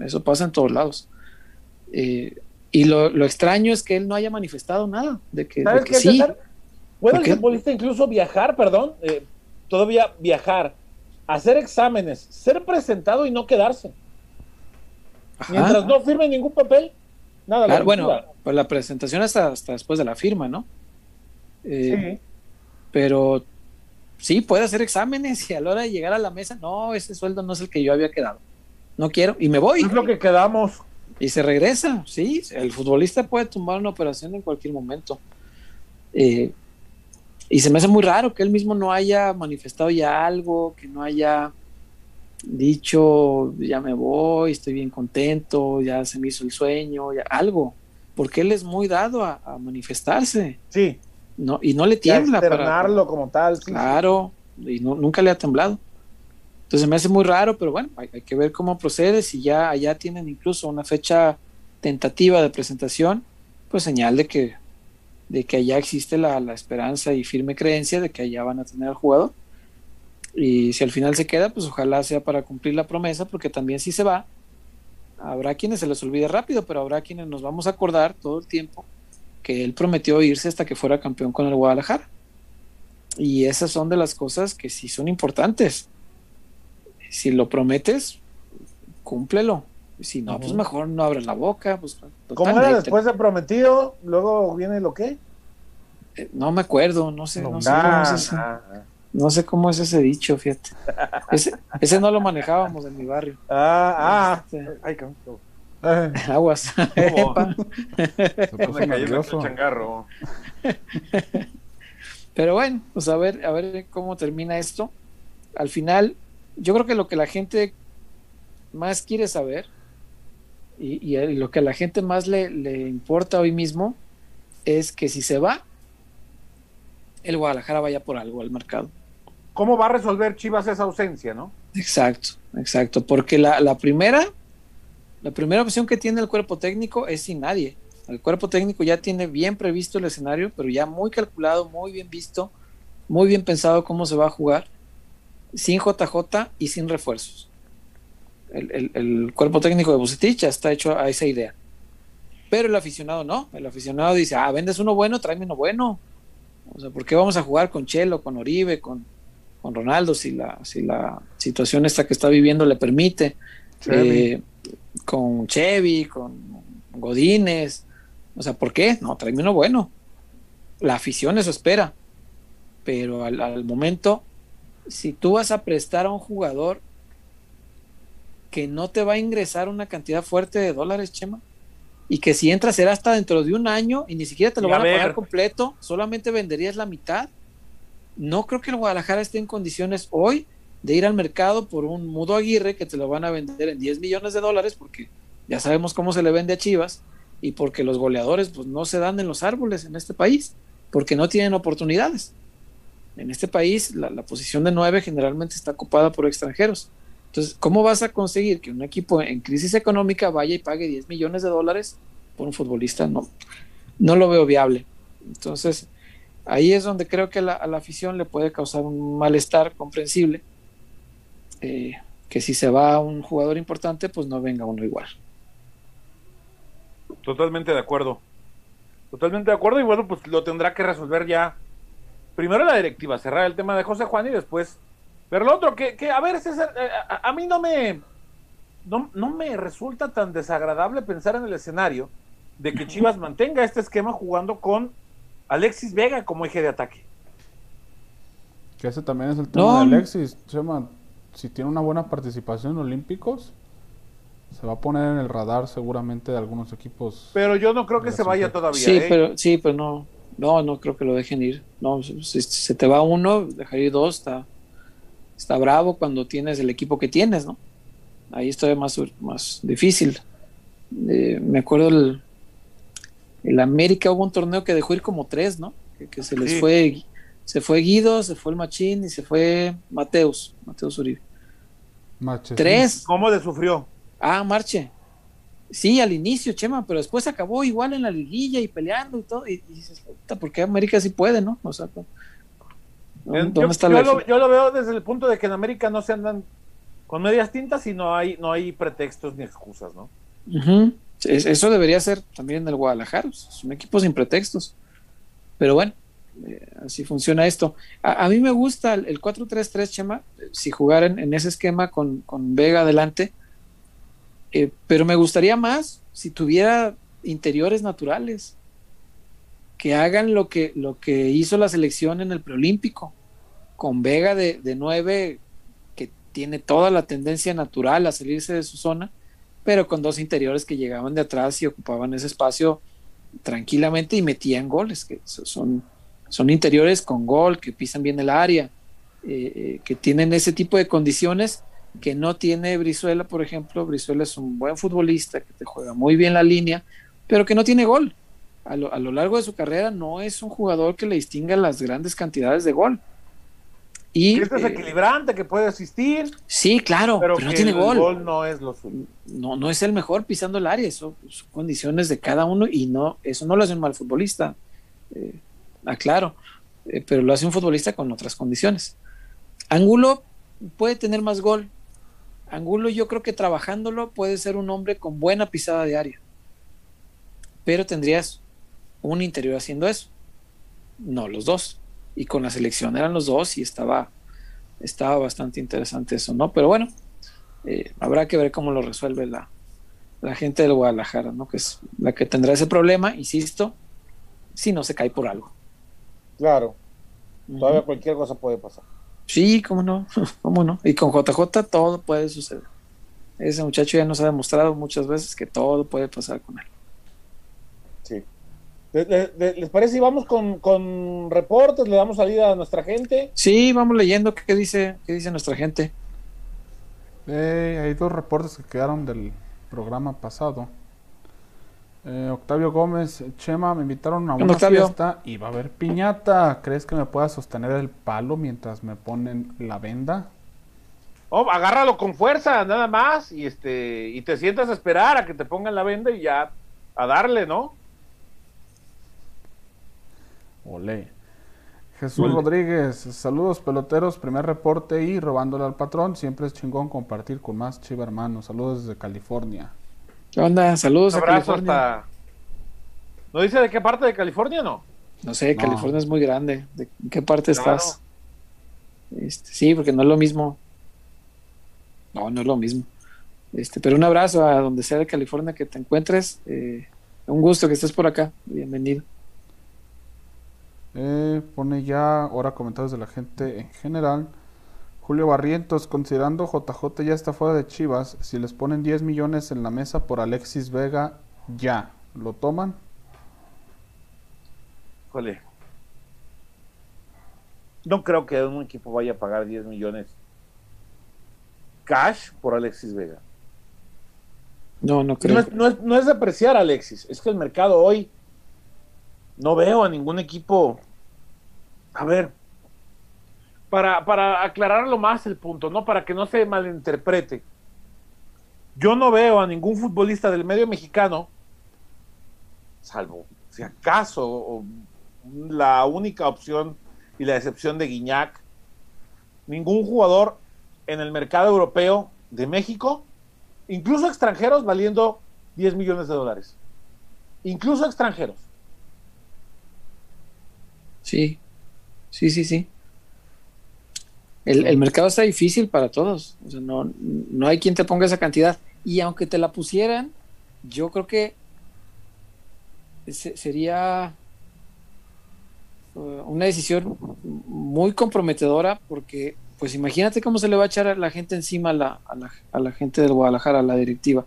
eso pasa en todos lados. Eh, y lo, lo, extraño es que él no haya manifestado nada de que, de que sí. ¿Puede el futbolista incluso viajar, perdón, eh, todavía viajar, hacer exámenes, ser presentado y no quedarse? Ajá. Mientras no firme ningún papel, nada. Claro, bueno, pues la presentación hasta, hasta después de la firma, ¿no? Eh, sí. Pero sí, puede hacer exámenes y a la hora de llegar a la mesa, no, ese sueldo no es el que yo había quedado. No quiero y me voy. Es lo que quedamos. Y se regresa, sí. El futbolista puede tumbar una operación en cualquier momento. Eh, y se me hace muy raro que él mismo no haya manifestado ya algo, que no haya dicho, ya me voy, estoy bien contento, ya se me hizo el sueño, ya, algo. Porque él es muy dado a, a manifestarse. Sí. No, y no le tiembla. para como tal. Sí, claro, y no, nunca le ha temblado. Entonces me hace muy raro, pero bueno, hay, hay, que ver cómo procede. Si ya allá tienen incluso una fecha tentativa de presentación, pues señal de que, de que allá existe la, la esperanza y firme creencia de que allá van a tener al jugador. Y si al final se queda, pues ojalá sea para cumplir la promesa, porque también si se va, habrá quienes se les olvide rápido, pero habrá quienes nos vamos a acordar todo el tiempo que él prometió irse hasta que fuera campeón con el Guadalajara. Y esas son de las cosas que sí son importantes. Si lo prometes, cúmplelo. Si no, uh -huh. pues mejor no abres la boca. Pues, ¿Cómo era después de prometido? Luego viene lo qué? Eh, no me acuerdo, no sé, no, no sé cómo es ese, no sé cómo es ese dicho, fíjate. Ese, ese no lo manejábamos en mi barrio. Ah, ah. Este, Ay, Aguas. changarro. Pero bueno, pues a ver, a ver cómo termina esto. Al final, yo creo que lo que la gente más quiere saber y, y lo que a la gente más le, le, importa hoy mismo es que si se va, el Guadalajara vaya por algo al mercado. ¿Cómo va a resolver Chivas esa ausencia, no? Exacto, exacto. Porque la, primera, la primera opción que tiene el cuerpo técnico es sin nadie. El cuerpo técnico ya tiene bien previsto el escenario, pero ya muy calculado, muy bien visto, muy bien pensado cómo se va a jugar, sin JJ y sin refuerzos. El, el, el cuerpo técnico de Bucetich ya está hecho a esa idea. Pero el aficionado no. El aficionado dice, ah, vendes uno bueno, tráeme uno bueno. O sea, ¿por qué vamos a jugar con Chelo, con Oribe, con, con Ronaldo si la, si la situación esta que está viviendo le permite? Eh, con Chevy, con Godínez. O sea, ¿por qué? No, tráeme uno bueno. La afición eso espera. Pero al, al, momento, si tú vas a prestar a un jugador que no te va a ingresar una cantidad fuerte de dólares, Chema, y que si entras será hasta dentro de un año y ni siquiera te lo y van a, a pagar completo, solamente venderías la mitad. No creo que el Guadalajara esté en condiciones hoy de ir al mercado por un Mudo Aguirre que te lo van a vender en 10 millones de dólares porque ya sabemos cómo se le vende a Chivas y porque los goleadores pues no se dan en los árboles en este país porque no tienen oportunidades. En este país la, posición de 9 generalmente está ocupada por extranjeros. Entonces, ¿cómo vas a conseguir que un equipo en crisis económica vaya y pague 10 millones de dólares por un futbolista? No, no lo veo viable. Entonces, ahí es donde creo que la, a la afición le puede causar un malestar comprensible eh, que si se va un jugador importante, pues no venga uno igual. Totalmente de acuerdo. Totalmente de acuerdo y bueno, pues lo tendrá que resolver ya. Primero la directiva, cerrar el tema de José Juan y después ver lo otro. Que, que a ver, César, eh, a, a, mí no me, no, no me resulta tan desagradable pensar en el escenario de que Chivas mantenga este esquema jugando con Alexis Vega como eje de ataque. Que ese también es el tema no. de Alexis. Chema, si tiene una buena participación en Olímpicos, se va a poner en el radar seguramente de algunos equipos. Pero yo no creo que se vaya todavía. Sí, ¿eh? pero sí, pero no, no, no creo que lo dejen ir. No, si, si se te va uno, dejar ir dos, está, está bravo cuando tienes el equipo que tienes, ¿no? Ahí está más, más difícil. Eh, me acuerdo el, el América hubo un torneo que dejó ir como tres, ¿no? Que, que se les sí. fue, se fue Guido, se fue el Machín y se fue Mateus, Mateus Uribe. Marche, Tres. Sí. ¿Cómo le sufrió? Ah, Marche. Sí, al inicio, Chema, pero después acabó igual en la liguilla y peleando y todo. Y, y dices, ¿por qué América sí puede, no? O sea, ¿dónde yo, está yo, la... lo, yo, lo, veo desde el punto de que en América no se andan con medias tintas y no hay, no hay pretextos ni excusas, ¿no? Eso debería ser también el Guadalajara, son equipos sin pretextos. Pero bueno, eh, así funciona esto. A, mí me gusta el, 4-3-3, Chema, si jugar en, ese esquema con, Vega adelante, eh, pero me gustaría más si tuviera interiores naturales que hagan lo que, lo que hizo la selección en el preolímpico, con Vega de, de 9, que tiene toda la tendencia natural a salirse de su zona, pero con dos interiores que llegaban de atrás y ocupaban ese espacio tranquilamente y metían goles, que son, son interiores con gol, que pisan bien el área, eh, eh, que tienen ese tipo de condiciones que no tiene Brizuela, por ejemplo. Brizuela es un buen futbolista que te juega muy bien la línea, pero que no tiene gol. A lo, a lo largo de su carrera no es un jugador que le distinga las grandes cantidades de gol. Y, es desequilibrante, que puede asistir. Sí, claro, pero, no tiene gol. gol. no es lo No, no es el mejor pisando el área, eso son condiciones de cada uno y no, eso no lo hace un mal futbolista. Eh, aclaro, eh, pero lo hace un futbolista con otras condiciones. Angulo puede tener más gol. Angulo yo creo que trabajándolo puede ser un hombre con buena pisada de área. Pero tendrías un interior haciendo eso. No los dos y con la selección eran los dos y estaba, estaba bastante interesante eso, ¿no? Pero bueno, eh, habrá que ver cómo lo resuelve la, la gente del Guadalajara, ¿no? Que es la que tendrá ese problema, insisto, si no se cae por algo. Claro, todavía cualquier cosa puede pasar. Sí, cómo no, cómo no. Y con JJ todo puede suceder. Ese muchacho ya nos ha demostrado muchas veces que todo puede pasar con él. ¿Les parece si vamos con, reportes? ¿Le damos salida a nuestra gente? Sí, vamos leyendo qué dice, qué dice nuestra gente. Eh, hay dos reportes que quedaron del programa pasado. Eh, Octavio Gómez, Chema, me invitaron a una fiesta y va a haber piñata. ¿Crees que me pueda sostener el palo mientras me ponen la venda? Oh, agárralo con fuerza, nada más, y este, y te sientas a esperar a que te pongan la venda y ya a darle, ¿no? Olé. Jesús Rodríguez, saludos peloteros, primer reporte y robándole al patrón, siempre es chingón compartir con más chiva hermanos, saludos desde California. ¿Qué onda? Saludos a California. ¿No dice de qué parte de California no? No sé, California es muy grande, ¿de qué parte estás? Este, sí, porque no es lo mismo. No, no es lo mismo. Este, pero un abrazo a donde sea de California que te encuentres. Eh, un gusto que estés por acá. Bienvenido. Eh, pone ya ahora comentarios de la gente en general. Julio Barrientos, considerando JJ ya está fuera de Chivas, si les ponen 10 millones en la mesa por Alexis Vega, ya, ¿lo toman? Jole. No creo que un equipo vaya a pagar 10 millones cash por Alexis Vega. No, no creo. No es, no es, no es depreciar a Alexis, es que el mercado hoy no veo a ningún equipo a ver, para, para aclararlo más el punto, ¿no? Para que no se malinterprete. Yo no veo a ningún futbolista del medio mexicano, salvo si acaso la única opción y la excepción de Guiñac, ningún jugador en el mercado europeo de México, incluso extranjeros valiendo 10 millones de dólares. Incluso extranjeros. Sí, Sí, sí, sí. El, mercado está difícil para todos. no, no hay quien te ponga esa cantidad. Y aunque te la pusieran, yo creo que sería uh, una decisión muy comprometedora porque, pues imagínate cómo se le va a echar a la gente encima a la, a la, a la gente del Guadalajara, a la directiva.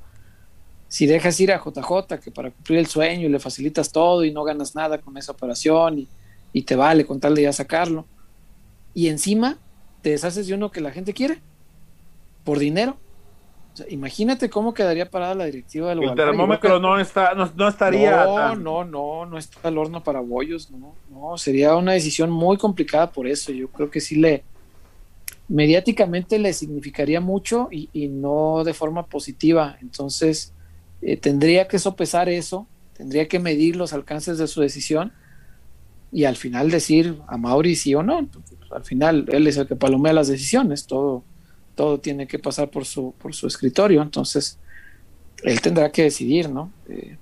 Si dejas ir a JJ, que para cumplir el sueño le facilitas todo y no ganas nada con esa operación y y te vale con tal de ya sacarlo. Y encima te deshaces de uno que la gente quiere por dinero. imagínate cómo quedaría parada la directiva del El termómetro no está, no, estaría. No, no, no, no está el horno para bollos, no, no, sería una decisión muy complicada por eso. Yo creo que sí le mediáticamente le significaría mucho y, no de forma positiva. Entonces, eh, tendría que sopesar eso, tendría que medir los alcances de su decisión y al final decir a Mauri sí o no. Al final él es el que palomea las decisiones, todo, todo tiene que pasar por su, por su escritorio, entonces él tendrá que decidir, ¿no? Eh,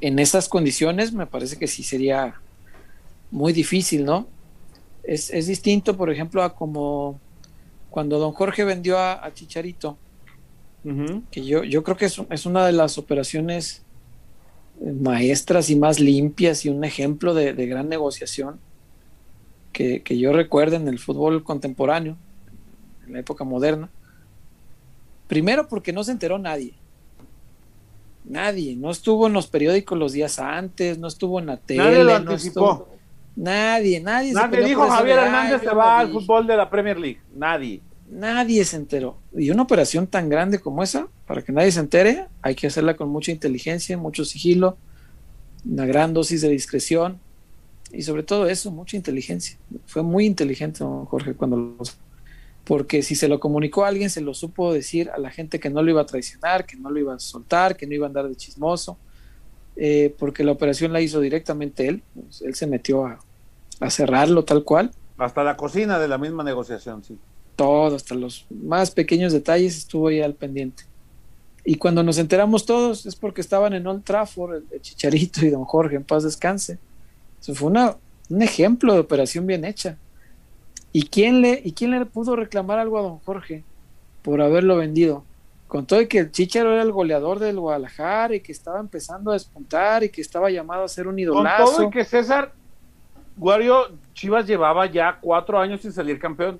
en esas condiciones me parece que sí sería muy difícil, ¿no? Es, distinto, por ejemplo, a como cuando don Jorge vendió a, Chicharito, que yo, yo creo que es, es, una de las operaciones maestras y más limpias y un ejemplo de, gran negociación que, que, yo recuerdo en el fútbol contemporáneo, en la época moderna. Primero porque no se enteró nadie. Nadie, no estuvo en los periódicos los días antes, no estuvo en la tele. Nadie lo anticipó. nadie, nadie. Nadie dijo Javier Hernández se va al fútbol de la Premier League. Nadie. Nadie se enteró. Y una operación tan grande como esa, para que nadie se entere, hay que hacerla con mucha inteligencia, mucho sigilo, una gran dosis de discreción y sobre todo eso, mucha inteligencia. Fue muy inteligente Jorge cuando lo porque si se lo comunicó a alguien, se lo supo decir a la gente que no lo iba a traicionar, que no lo iba a soltar, que no iba a andar de chismoso, eh, porque la operación la hizo directamente él, pues, él se metió a, a, cerrarlo tal cual. Hasta la cocina de la misma negociación, sí. Todo, hasta los más pequeños detalles estuvo ahí al pendiente. Y cuando nos enteramos todos es porque estaban en Old Trafford, el, Chicharito y don Jorge, en paz descanse. Eso fue una, un ejemplo de operación bien hecha. ¿Y quién, le, ¿Y quién le pudo reclamar algo a don Jorge por haberlo vendido? Con todo y que el Chicharo era el goleador del Guadalajara y que estaba empezando a despuntar y que estaba llamado a ser un idolazo. Con todo y que César Guario Chivas llevaba ya cuatro años sin salir campeón.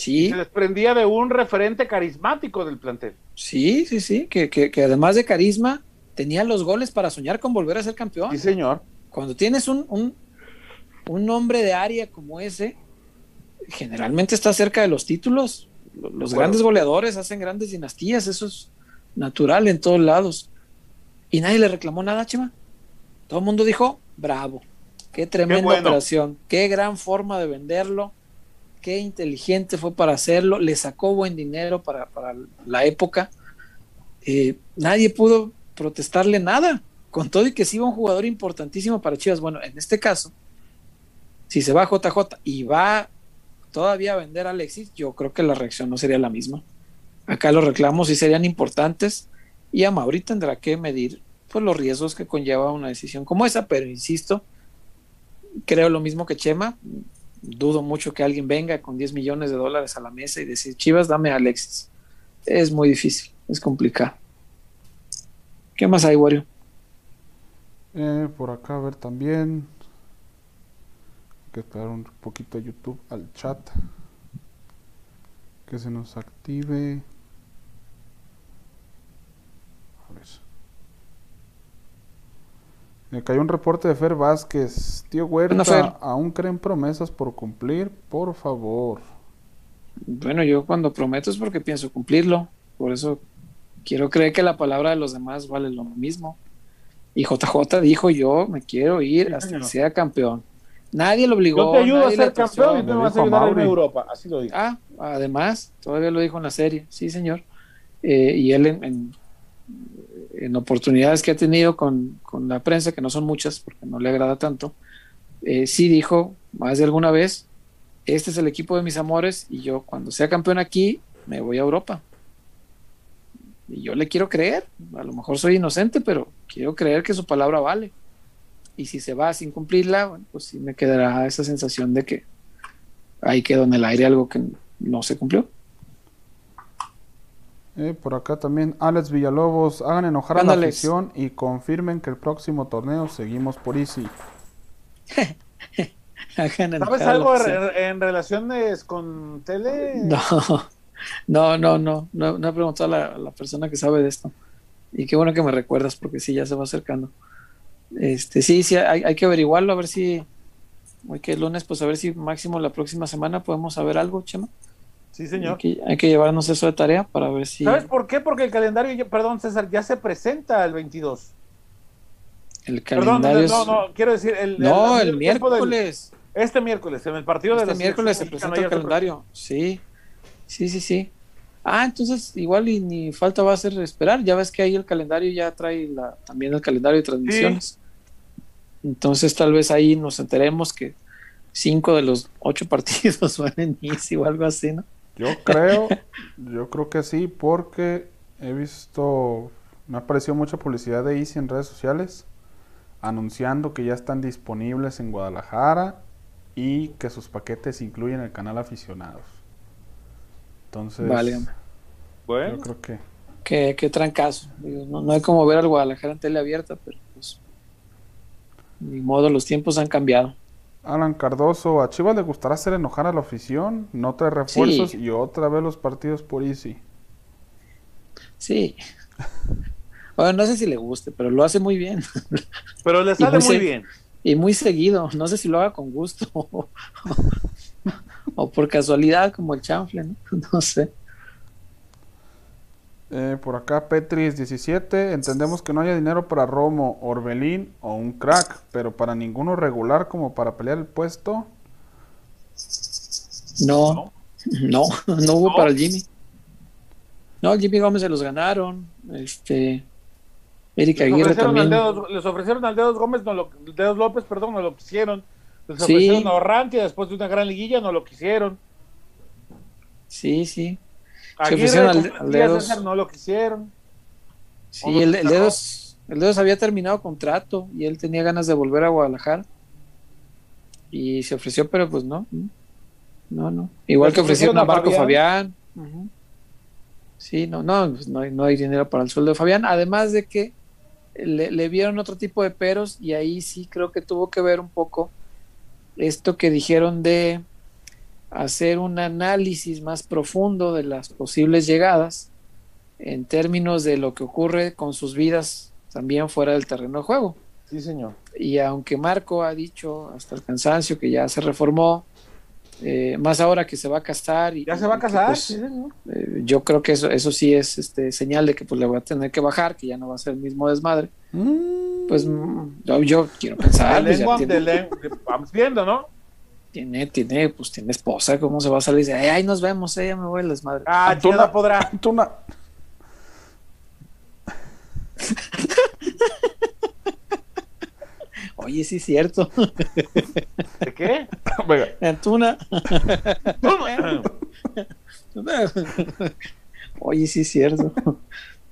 Sí. Se desprendía de un referente carismático del plantel. Sí, sí, sí, que, que, que, además de carisma tenía los goles para soñar con volver a ser campeón. Sí, señor. Cuando tienes un, un, un hombre de área como ese, generalmente está cerca de los títulos. Los grandes goleadores hacen grandes dinastías, eso es natural en todos lados. Y nadie le reclamó nada, Chema. Todo el mundo dijo, bravo, qué tremenda operación, qué gran forma de venderlo, qué inteligente fue para hacerlo, le sacó buen dinero para, la época. Eh, nadie pudo protestarle nada, con todo y que sí iba un jugador importantísimo para Chivas. Bueno, en este caso, si se va a JJ y va todavía vender a Alexis, yo creo que la reacción no sería la misma. Acá los reclamos sí serían importantes y a Mauri tendrá que medir pues, los riesgos que conlleva una decisión como esa, pero insisto, creo lo mismo que Chema, dudo mucho que alguien venga con 10 millones de dólares a la mesa y decir, Chivas, dame a Alexis. Es muy difícil, es complicado. ¿Qué más hay, Wario? Eh, por acá, a ver también que esperar un poquito a YouTube al chat que se nos active a ver me cayó un reporte de Fer Vázquez tío Huerta aún creen promesas por cumplir por favor bueno yo cuando prometo es porque pienso cumplirlo por eso quiero creer que la palabra de los demás vale lo mismo y JJ dijo yo me quiero ir hasta que sea campeón Nadie lo obligó. Yo te ayudo a ser campeón y tú me vas a ayudar en Europa. Así lo dijo. Ah, además, todavía lo dijo en la serie. Sí, señor. Eh, y él en, en, oportunidades que ha tenido con, con, la prensa, que no son muchas porque no le agrada tanto, eh, sí dijo más de alguna vez, este es el equipo de mis amores y yo cuando sea campeón aquí me voy a Europa. Y yo le quiero creer, a lo mejor soy inocente, pero quiero creer que su palabra vale y si se va sin cumplirla, pues sí me quedará esa sensación de que ahí quedó en el aire algo que no se cumplió. Eh, por acá también Alex Villalobos, hagan enojar a la afición y confirmen que el próximo torneo seguimos por Easy. ¿Sabes algo en relaciones con tele? No, no, no, no, no, he preguntado a la persona que sabe de esto. Y qué bueno que me recuerdas porque sí, ya se va acercando. Este, sí, sí, hay, que averiguarlo, a ver si, hoy que es lunes, pues a ver si máximo la próxima semana podemos saber algo, Chema. Sí, señor. Hay que, llevarnos eso de tarea para ver si... ¿Sabes por qué? Porque el calendario, perdón César, ya se presenta el 22. El calendario... no, no, quiero decir... El, no, el, miércoles. este miércoles, en el partido este de Este miércoles se presenta el calendario, sí. Sí, sí, sí. Ah, entonces igual y ni falta va a ser esperar. Ya ves que ahí el calendario ya trae la, también el calendario de transmisiones. Entonces tal vez ahí nos enteremos que cinco de los ocho partidos van en o algo así, ¿no? Yo creo, yo creo que sí, porque he visto, me ha aparecido mucha publicidad de Easy en redes sociales anunciando que ya están disponibles en Guadalajara y que sus paquetes incluyen el canal aficionados. Entonces, Vale. Bueno, yo creo que Qué, qué trancazo. Digo, no, no hay como ver al Guadalajara en tele abierta, pero pues. Ni modo, los tiempos han cambiado. Alan Cardoso, a Chivas le gustará hacer enojar a la afición, no trae refuerzos Sí. y otra vez los partidos por Easy. Sí. Bueno, no sé si le guste, pero lo hace muy bien. pero le sale muy bien. Y muy seguido. No sé si lo haga con gusto o, o por casualidad, como el chanfle, ¿no? No sé. Eh, por acá Petris 17, entendemos que no haya dinero para Romo, Orbelín o un crack, pero para ninguno regular como para pelear el puesto. No, no, no hubo ¿No? para el Jimmy. No, el Jimmy Gómez se los ganaron. Este. Erika Les Aguirre ofrecieron, al también. dedos, les ofrecieron al Dedos Gómez, no lo, Dedos López, perdón, no lo quisieron. Les Sí. ofrecieron a Orrantia después de una gran liguilla, no lo quisieron. Sí, sí. Se ofrecieron al- al Matías Dedos. César, no lo quisieron. Sí, el, el Dedos, el Dedos había terminado contrato y él tenía ganas de volver a Guadalajara. Y se ofreció, pero pues no. No, no. Igual que ofrecieron a Marco Fabián. Sí, no, no, pues no, hay, no hay dinero para el sueldo de Fabián. Además de que le, le vieron otro tipo de peros y ahí sí creo que tuvo que ver un poco esto que dijeron de hacer un análisis más profundo de las posibles llegadas en términos de lo que ocurre con sus vidas también fuera del terreno de juego. Sí, señor. Y aunque Marco ha dicho hasta el cansancio que ya se reformó, eh, más ahora que se va a casar. Y, Ya se va a casar. pues, sí, señor. eh, yo creo que eso, eso sí es este, señal de que pues le voy a tener que bajar, que ya no va a ser el mismo desmadre. Pues mm, yo, yo quiero pensar, pues, ya tiene, vamos viendo, ¿no? Tiene, tiene, pues tiene esposa, ¿cómo se va a salir? Dice, ay, nos vemos, ya me voy al desmadre. Ah, Antuna- ya no podrá. Antuna- Oye, sí es cierto. ¿De qué? Venga, Antuna. Oye, sí es cierto.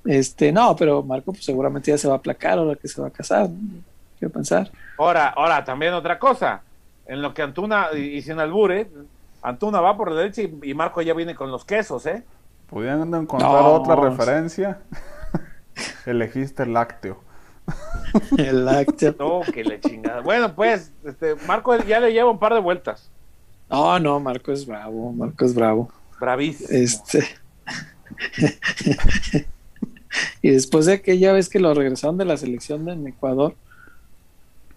Este, no, pero Marco pues, seguramente ya se va a aplacar ahora que se va a casar. ¿no? Quiero pensar. Ahora, ahora, también otra cosa. En lo que Antuna, y, y sin albure, Antuna va por la derecha y, y Marco ya viene con los quesos, ¿eh? pudiendo encontrar No. otra referencia, elegiste el lácteo. El lácteo. No, que le chingada. Bueno, pues, este, Marco ya le lleva un par de vueltas. No, no, Marco es bravo, Marco es bravo. Bravísimo. Este. y después de aquella vez que lo regresaron de la selección en Ecuador,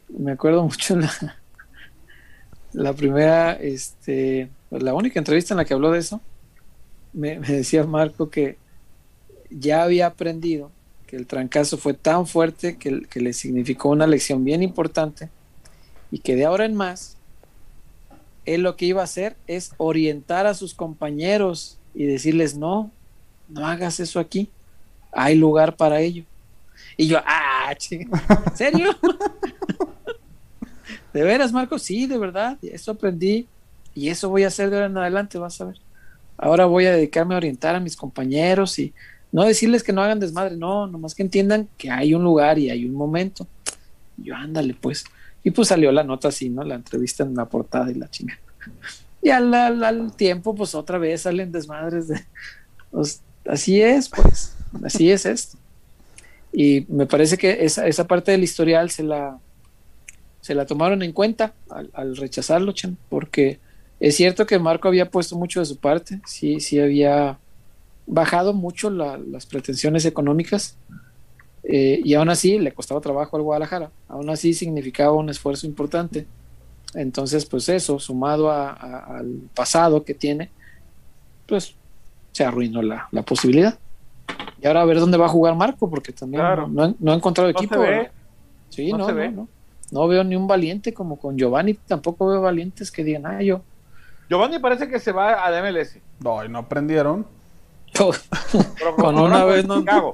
me acuerdo mucho la, la primera, este, pues, la única entrevista en la que habló de eso, me, me decía Marco que ya había aprendido que el trancazo fue tan fuerte que, que le significó una lección bien importante y que de ahora en más él lo que iba a hacer es orientar a sus compañeros y decirles, no, no hagas eso aquí, hay lugar para ello. Y yo, ah, ¿en serio? ¿De veras, Marco? Sí, de verdad, eso aprendí y eso voy a hacer de ahora en adelante, vas a ver. Ahora voy a dedicarme a orientar a mis compañeros y no decirles que no hagan desmadre, no, nomás que entiendan que hay un lugar y hay un momento. Yo, ándale, pues. Y pues salió la nota así, ¿no? La entrevista en la portada y la chinga. Y al, al- al tiempo, pues otra vez salen desmadres de. pues, así es, pues. Así es esto. Y me parece que esa, esa parte del historial se la, se la tomaron en cuenta al, al rechazarlo, Chan, porque es cierto que Marco había puesto mucho de su parte, sí, sí había bajado mucho la- las pretensiones económicas eh, y aún así le costaba trabajo al Guadalajara, aún así significaba un esfuerzo importante. Entonces, pues eso, sumado a- a- al pasado que tiene, pues se arruinó la, la posibilidad. Y ahora a ver dónde va a jugar Marco, porque también Claro. no, no, no ha encontrado No equipo. se ve. No se ve. no. No veo ni un valiente como con Giovanni, tampoco veo valientes que digan, ah, yo. Giovanni parece que se va a la MLS. No, y no aprendieron. Pero Con una vez no- Chicago.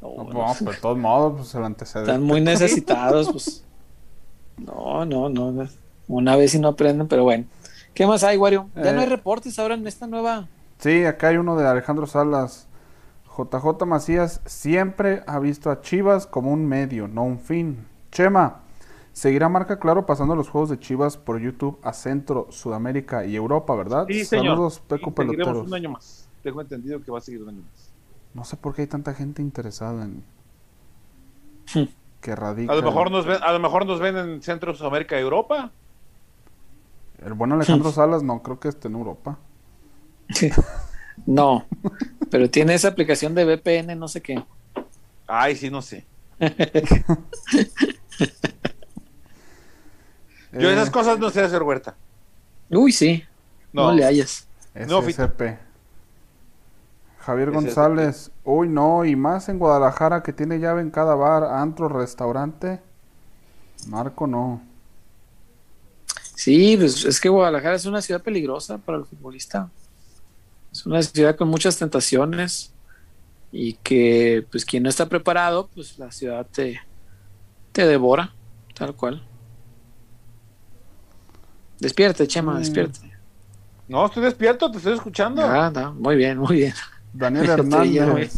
No, no, pero de todos modos, pues el antecedente. Están muy necesitados, pues. No, no, no. no. Una vez y no aprenden, pero bueno. ¿Qué más hay, Wario? Ya no hay eh, reportes ahora en esta nueva. Sí, acá hay uno de Alejandro Salas. JJ Macías siempre ha visto a Chivas como un medio, no un fin. Chema, seguirá marca claro pasando los juegos de Chivas por YouTube a Centro, Sudamérica y Europa, ¿verdad? Sí, señor. Saludos, Peco Peloteros. un año más. Tengo entendido que va a seguir un año más. No sé por qué hay tanta gente interesada en que radica. A lo mejor nos ven, a lo mejor nos ven en Centro, Sudamérica y Europa. El bueno Alejandro Salas no creo que esté en Europa. No, pero tiene esa aplicación de VPN, no sé qué. Ay, sí, no sé. Yo esas eh. cosas no sé hacer huerta. Uy, sí. No, le hayas. SCP. Javier González. Uy, no, y más en Guadalajara que tiene llave en cada bar, antro, restaurante. Marco, no. Sí, pues es que Guadalajara es una ciudad peligrosa para el futbolista. Es una ciudad con muchas tentaciones y que pues quien no está preparado, pues la ciudad te, te devora, tal cual. Despierte, Chema, mm. despierte. No, estoy despierto, te estoy escuchando. Ah, no, muy bien, muy bien. Daniel Hernández.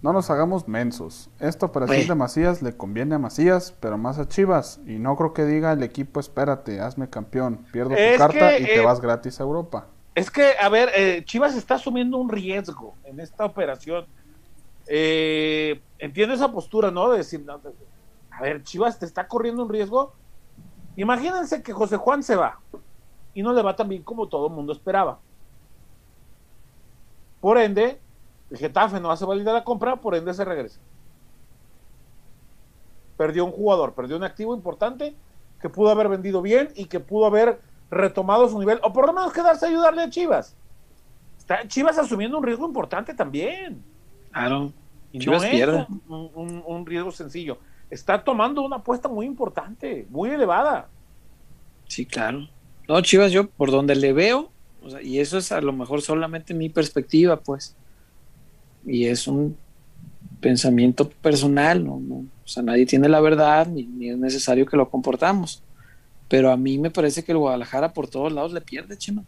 no nos hagamos mensos. Esta operación de Macías le conviene a Macías, pero más a Chivas. Y no creo que diga el equipo, espérate, hazme campeón, pierdo tu carta y te eh, vas gratis a Europa. Es que, a ver, eh, Chivas está asumiendo un riesgo en esta operación. Eh, entiendo esa postura, ¿no? De decir, a ver, Chivas te está corriendo un riesgo. Imagínense que José Juan se va y no le va tan bien como todo el mundo esperaba. Por ende, el Getafe no hace válida la compra, por ende se regresa. Perdió un jugador, perdió un activo importante que pudo haber vendido bien y que pudo haber retomado su nivel, o por lo menos quedarse a ayudarle a Chivas. Está Chivas asumiendo un riesgo importante también. Claro. Y no es un, riesgo sencillo. Está tomando una apuesta muy importante, muy elevada. Sí, claro. No, Chivas, yo por donde le veo, y eso es a lo mejor solamente mi perspectiva, pues. Y es un pensamiento personal, ¿no? o sea, nadie tiene la verdad, ni es necesario que lo comportamos. Pero a mí me parece que el Guadalajara por todos lados le pierde, Chema.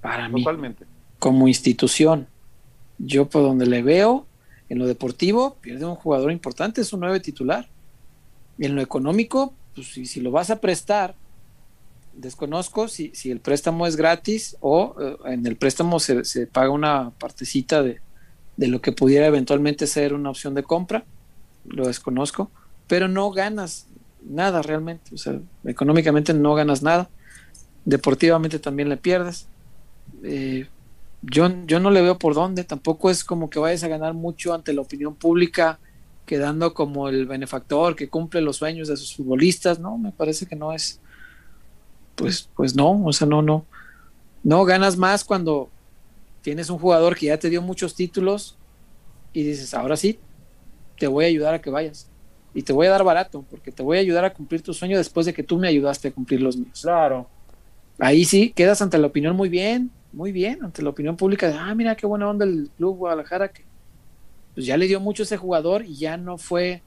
Para mí. Como institución. Yo por donde le veo, en lo deportivo, pierde un jugador importante, es un nueve titular. En lo económico, pues si, lo vas a prestar, desconozco si, el préstamo es gratis o eh, en el préstamo se, paga una partecita de, de lo que pudiera eventualmente ser una opción de compra, lo desconozco, pero no ganas nada realmente. O sea, económicamente no ganas nada. Deportivamente también le pierdes. Eh, yo, yo no le veo por dónde. Tampoco es como que vayas a ganar mucho ante la opinión pública, quedando como el benefactor que cumple los sueños de sus futbolistas. No, me parece que no es. Pues, pues no, o sea, no, no. No ganas más cuando tienes un jugador que ya te dio muchos títulos y dices, ahora sí, te voy a ayudar a que vayas y te voy a dar barato, porque te voy a ayudar a cumplir tu sueño después de que tú me ayudaste a cumplir los míos. Claro. Ahí sí, quedas ante la opinión muy bien, muy bien, ante la opinión pública de, ah, mira qué buena onda el club Guadalajara, que pues ya le dio mucho a ese jugador y ya no fue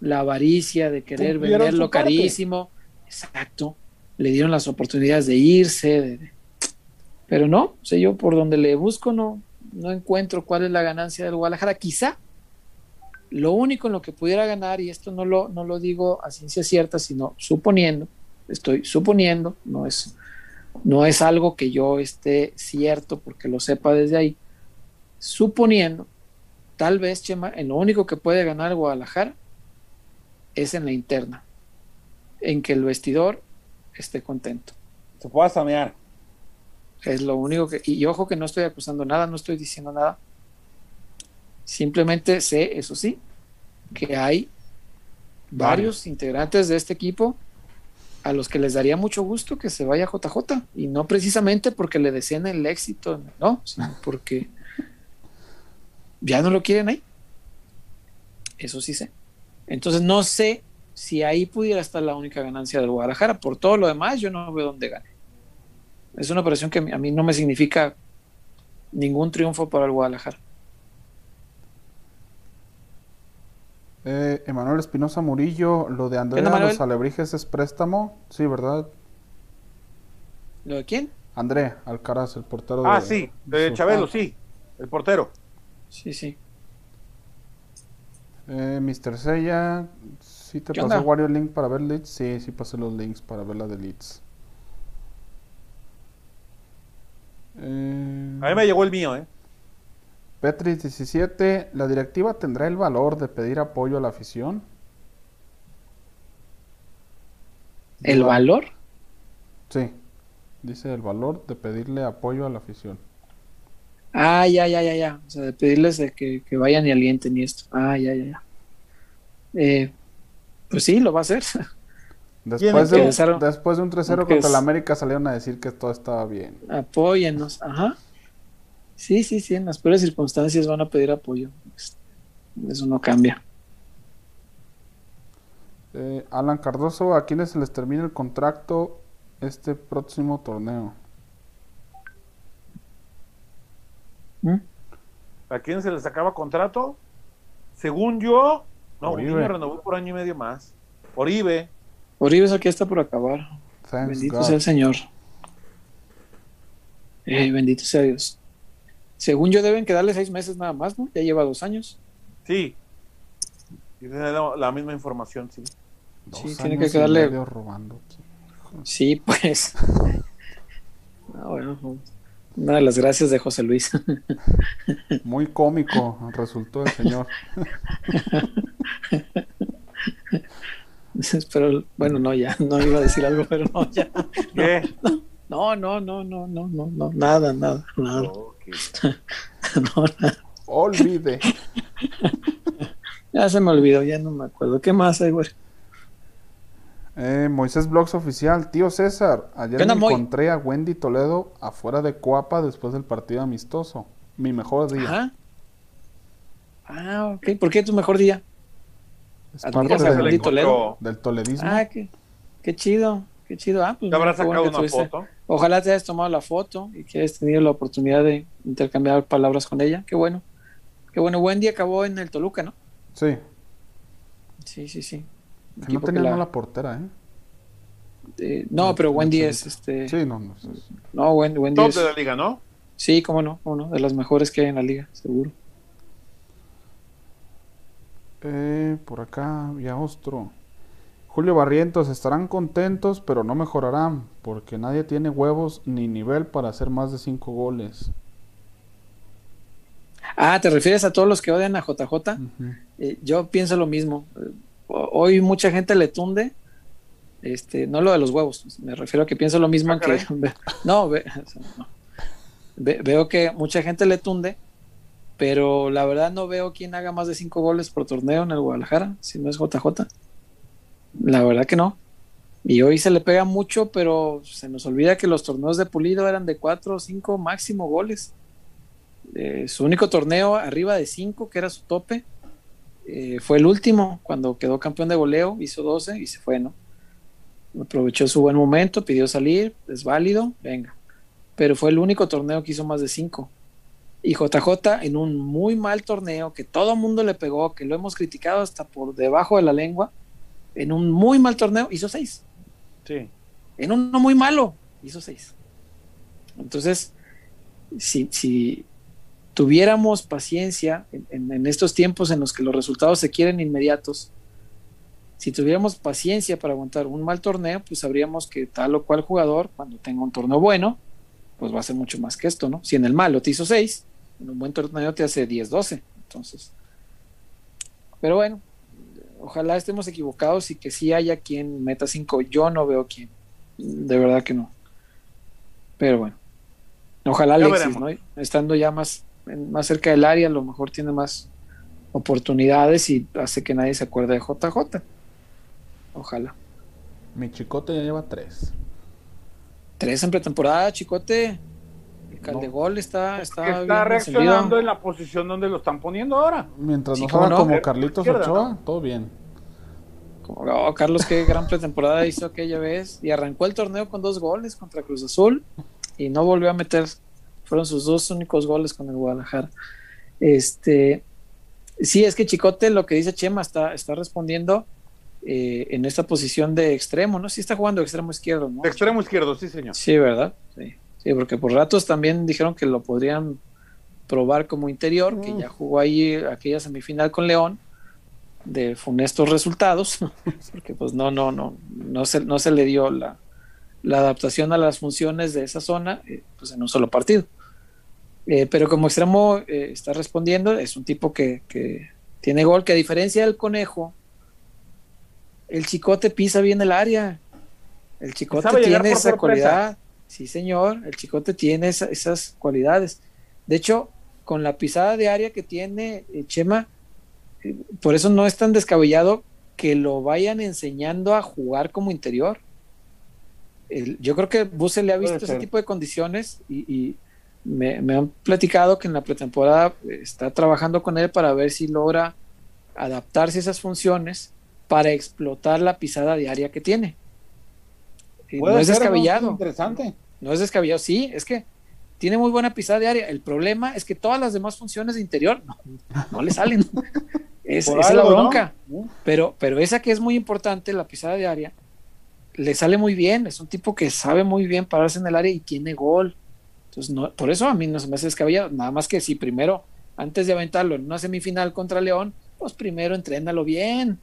la avaricia de querer venderlo carísimo. Exacto. Le dieron las oportunidades de irse, pero no, o sea, yo por donde le busco no, no encuentro cuál es la ganancia del Guadalajara. Quizá lo único en lo que pudiera ganar, y esto no lo, no lo digo a ciencia cierta, sino suponiendo, estoy suponiendo, no es, no es algo que yo esté cierto porque lo sepa desde ahí, suponiendo, tal vez, Chema, en lo único que puede ganar Guadalajara es en la interna, en que el vestidor esté contento. Se pueda samear. Es lo único que, y ojo que no estoy acusando nada, no estoy diciendo nada, Simplemente sé, eso sí, que hay varios integrantes de este equipo a los que les daría mucho gusto que se vaya JJ y no precisamente porque le deseen el éxito, no, sino porque ya no lo quieren ahí. Eso sí sé. Entonces no sé si ahí pudiera estar la única ganancia del Guadalajara. Por todo lo demás, yo no veo dónde gane. Es una operación que a mí no me significa ningún triunfo para el Guadalajara. Eh, Emanuel Espinosa Murillo, lo de Andrea Los Alebrijes es préstamo, sí, ¿verdad? ¿Lo de quién? André Alcaraz, el portero Ah, sí, de Chabelo, sí, el portero. Sí, sí. Eh, Mr. Seiya, ¿sí te pasó Wario Link para ver Leeds? Sí, sí pasé los links para ver la de Leeds. Eh, A mí me llegó el mío, ¿eh? Petris 17, ¿la directiva tendrá el valor de pedir apoyo a la afición? ¿El valor? Sí, dice el valor de pedirle apoyo a la afición. Ah, ya, ya, ya, ya. O sea, de pedirles de que, vayan y alienten y esto. Ah, ya, ya, ya. Eh, pues sí, lo va a hacer. Después, de, después de un 3-0 contra la América salieron a decir que todo estaba bien. Apóyennos, ajá. Sí, sí, sí, en las peores circunstancias van a pedir apoyo. Eso no cambia. Eh, Alan Cardoso, ¿a quiénes se les termina el contrato este próximo torneo? ¿Mm? ¿A quién se les acaba contrato? Según yo, no, Oribe renovó por año y medio más. Oribe. Oribe es aquí está por acabar. bendito sea el Señor. Eh, bendito sea Dios. Según yo deben quedarle seis meses nada más, ¿no? Ya lleva dos años. Sí. Tiene la, misma información, sí. sí, tiene que quedarle. Sí, pues. no, bueno, una de las gracias de José Luis. Muy cómico resultó el señor. pero bueno, no, ya, no iba a decir algo, pero no, ya. ¿Qué? No, no, no, no, no, no, no, nada, nada, nada. Olvide. Ya se me olvidó, ya no me acuerdo. ¿Qué más hay, güey? Eh, Moisés Blogs Oficial, tío César, ayer me encontré a Wendy Toledo afuera de Coapa después del partido amistoso. Mi mejor día. Ah, ok. ¿Por qué tu mejor día? Es parte del, Wendy Toledo? del toledismo. Ah, qué, qué chido, qué chido. Ah, pues, ¿Te habrás sacado una foto? Ojalá te hayas tomado la foto y que hayas tenido la oportunidad de intercambiar palabras con ella. Qué bueno. Qué bueno. Wendy acabó en el Toluca, ¿no? Sí. Sí, sí, sí. no tenía la... portera, ¿eh? ¿eh? no, pero Wendy es este. Sí, no, no. No, Wendy, Wendy Top de la liga, ¿no? Sí, cómo no, cómo no, de las mejores que hay en la liga, seguro. Eh, por acá, Ostro. Julio Barrientos, estarán contentos, pero no mejorarán, porque nadie tiene huevos ni nivel para hacer más de cinco goles. Ah, ¿te refieres a todos los que odian a JJ? Eh, yo pienso lo mismo. Hoy mucha gente le tunde, este, no lo de los huevos, me refiero a que pienso lo mismo ah, que... no, veo que mucha gente le tunde, pero la verdad no veo quién haga más de cinco goles por torneo en el Guadalajara, si no es JJ. La verdad que no. Y hoy se le pega mucho, pero se nos olvida que los torneos de Pulido eran de cuatro o cinco máximo goles. Eh, su único torneo arriba de cinco, que era su tope, eh, fue el último, cuando quedó campeón de goleo, hizo 12 y se fue, ¿no? Aprovechó su buen momento, pidió salir, es válido, venga. Pero fue el único torneo que hizo más de cinco. Y JJ en un muy mal torneo que todo mundo le pegó, que lo hemos criticado hasta por debajo de la lengua, en un muy mal torneo hizo seis. Sí. En uno muy malo hizo seis. Entonces, si, si tuviéramos paciencia en, estos tiempos en los que los resultados se quieren inmediatos, si tuviéramos paciencia para aguantar un mal torneo, pues sabríamos que tal o cual jugador, cuando tenga un torneo bueno, pues va a ser mucho más que esto, ¿no? Si en el malo te hizo seis, en un buen torneo te hace 10, 12. Entonces, pero bueno, ojalá estemos equivocados y que sí haya quien meta 5. Yo no veo quién. De verdad que no. Pero bueno. Ojalá Alexis, ¿no? Estando ya más, más cerca del área, a lo mejor tiene más oportunidades y hace que nadie se acuerde de JJ. Ojalá. Mi chicote ya lleva tres. Tres en pretemporada, chicote. El Caldegol está, está, está reaccionando en la posición donde lo están poniendo ahora. Mientras no como Carlitos Ochoa, todo bien. Carlos, qué gran pretemporada hizo aquella vez. Y arrancó el torneo con dos goles contra Cruz Azul y no volvió a meter. Fueron sus dos únicos goles con el Guadalajara. Este, sí, es que Chicote, lo que dice Chema, está, está respondiendo. eh, en esta posición de extremo, ¿no? Sí está jugando extremo izquierdo, ¿no? extremo izquierdo, sí, señor. Sí, ¿verdad? Sí. Sí, porque por ratos también dijeron que lo podrían probar como interior, que ya jugó ahí aquella semifinal con León de funestos resultados, porque pues no, no, no, no se, no se le dio la, adaptación a las funciones de esa zona, eh, pues en un solo partido. Eh, pero como extremo está respondiendo, es un tipo que, que, tiene gol, que a diferencia del conejo, el chicote pisa bien el área. El chicote tiene esa cualidad. Sí, señor, el chicote tiene esas cualidades. De hecho, con la pisada de área que tiene eh, Chema, eh, por eso no es tan descabellado que lo vayan enseñando a jugar como interior. yo creo que Buse le ha visto ese tipo de condiciones y, me, me, han platicado que en la pretemporada está trabajando con él para ver si logra adaptarse a esas funciones para explotar la pisada diaria que tiene. No es descabellado. interesante. No es descabellado, sí, es que tiene muy buena pisada diaria. El problema es que todas las demás funciones de interior no, le salen. es, esa es la bronca. Pero, pero esa que es muy importante, la pisada diaria, le sale muy bien. Es un tipo que sabe muy bien pararse en el área y tiene gol. Entonces, no, por eso a mí no se me hace descabellado. Nada más que si primero, antes de aventarlo en una semifinal contra León, pues primero entrénalo bien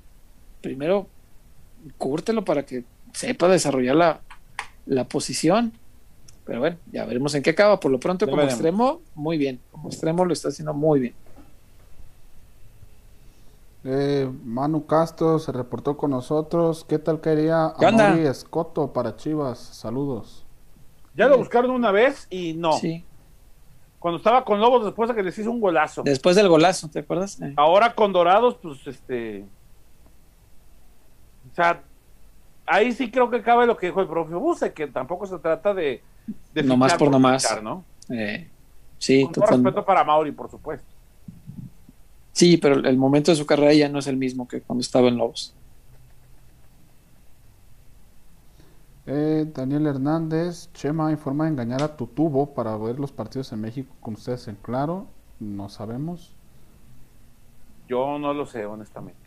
primero cúrtelo para que sepa desarrollar la, posición. Pero bueno, ya veremos en qué acaba. Por lo pronto, como extremo, muy bien. Como extremo lo está haciendo muy bien. Eh, Manu Castro se reportó con nosotros. ¿Qué tal quería Amori Escoto para Chivas? Saludos. Ya lo buscaron una vez y no. Sí. Cuando estaba con Lobos después de que les hizo un golazo. Después del golazo, ¿te acuerdas? Ahora con Dorados, pues este o sea, ahí sí creo que cabe lo que dijo el propio Buse, que tampoco se trata de... de no más por, nomás. ¿no? Eh, sí, Con todo respeto para Mauri, por supuesto. Sí, pero el momento de su carrera ya no es el mismo que cuando estaba en Lobos. Eh, Daniel Hernández, Chema informa de engañar a tu tubo para ver los partidos en México con ustedes en claro. No sabemos. Yo no lo sé, honestamente.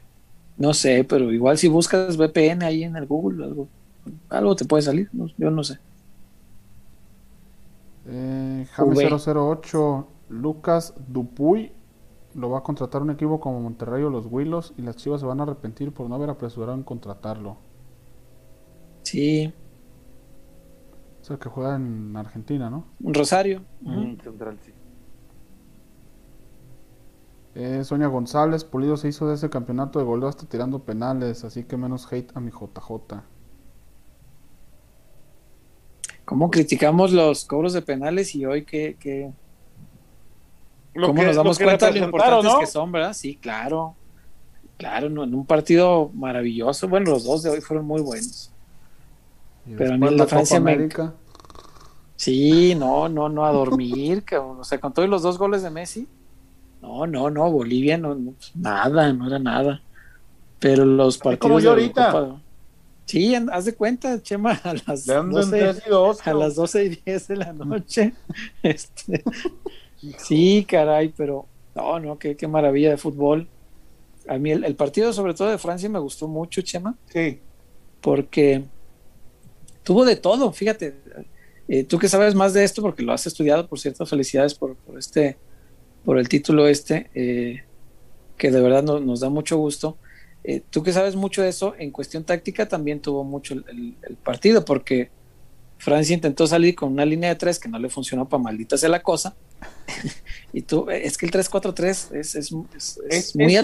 No sé, pero igual si buscas VPN ahí en el Google, algo, algo te puede salir, yo no sé. Eh, Jaime 008, Lucas Dupuy lo va a contratar un equipo como Monterrey o los Willos y las Chivas se van a arrepentir por no haber apresurado en contratarlo. Sí. O sea, que juega en Argentina, ¿no? Rosario. Central, sí. Eh, Sonia González, Pulido se hizo de ese campeonato de goleo hasta tirando penales, así que menos hate a mi JJ. ¿Cómo criticamos los cobros de penales y hoy que, ¿Cómo nos damos cuenta de lo importantes que son, verdad? Sí, claro. Claro, en un partido maravilloso. Bueno, los dos de hoy fueron muy buenos. Pero a mí la Francia América. Sí, no, no, no, a dormir. o sea, con todos los dos goles de Messi no, no, no, Bolivia no, nada, no era nada. Pero los partidos. Como yo ahorita. sí, haz de cuenta, Chema, a las, 12, a las 12 y 10 de la noche. este, sí, caray, pero no, no, qué, qué maravilla de fútbol. A mí el, partido, sobre todo de Francia, me gustó mucho, Chema. Sí. Porque tuvo de todo, fíjate. Eh, tú que sabes más de esto, porque lo has estudiado, por cierto, felicidades por, por este por el título este, eh, que de verdad nos da mucho gusto. Eh, tú que sabes mucho de eso, en cuestión táctica también tuvo mucho el, partido, porque Francia intentó salir con una línea de tres que no le funcionó para maldita sea la cosa. y tú, es que el 3-4-3 es, es, es, muy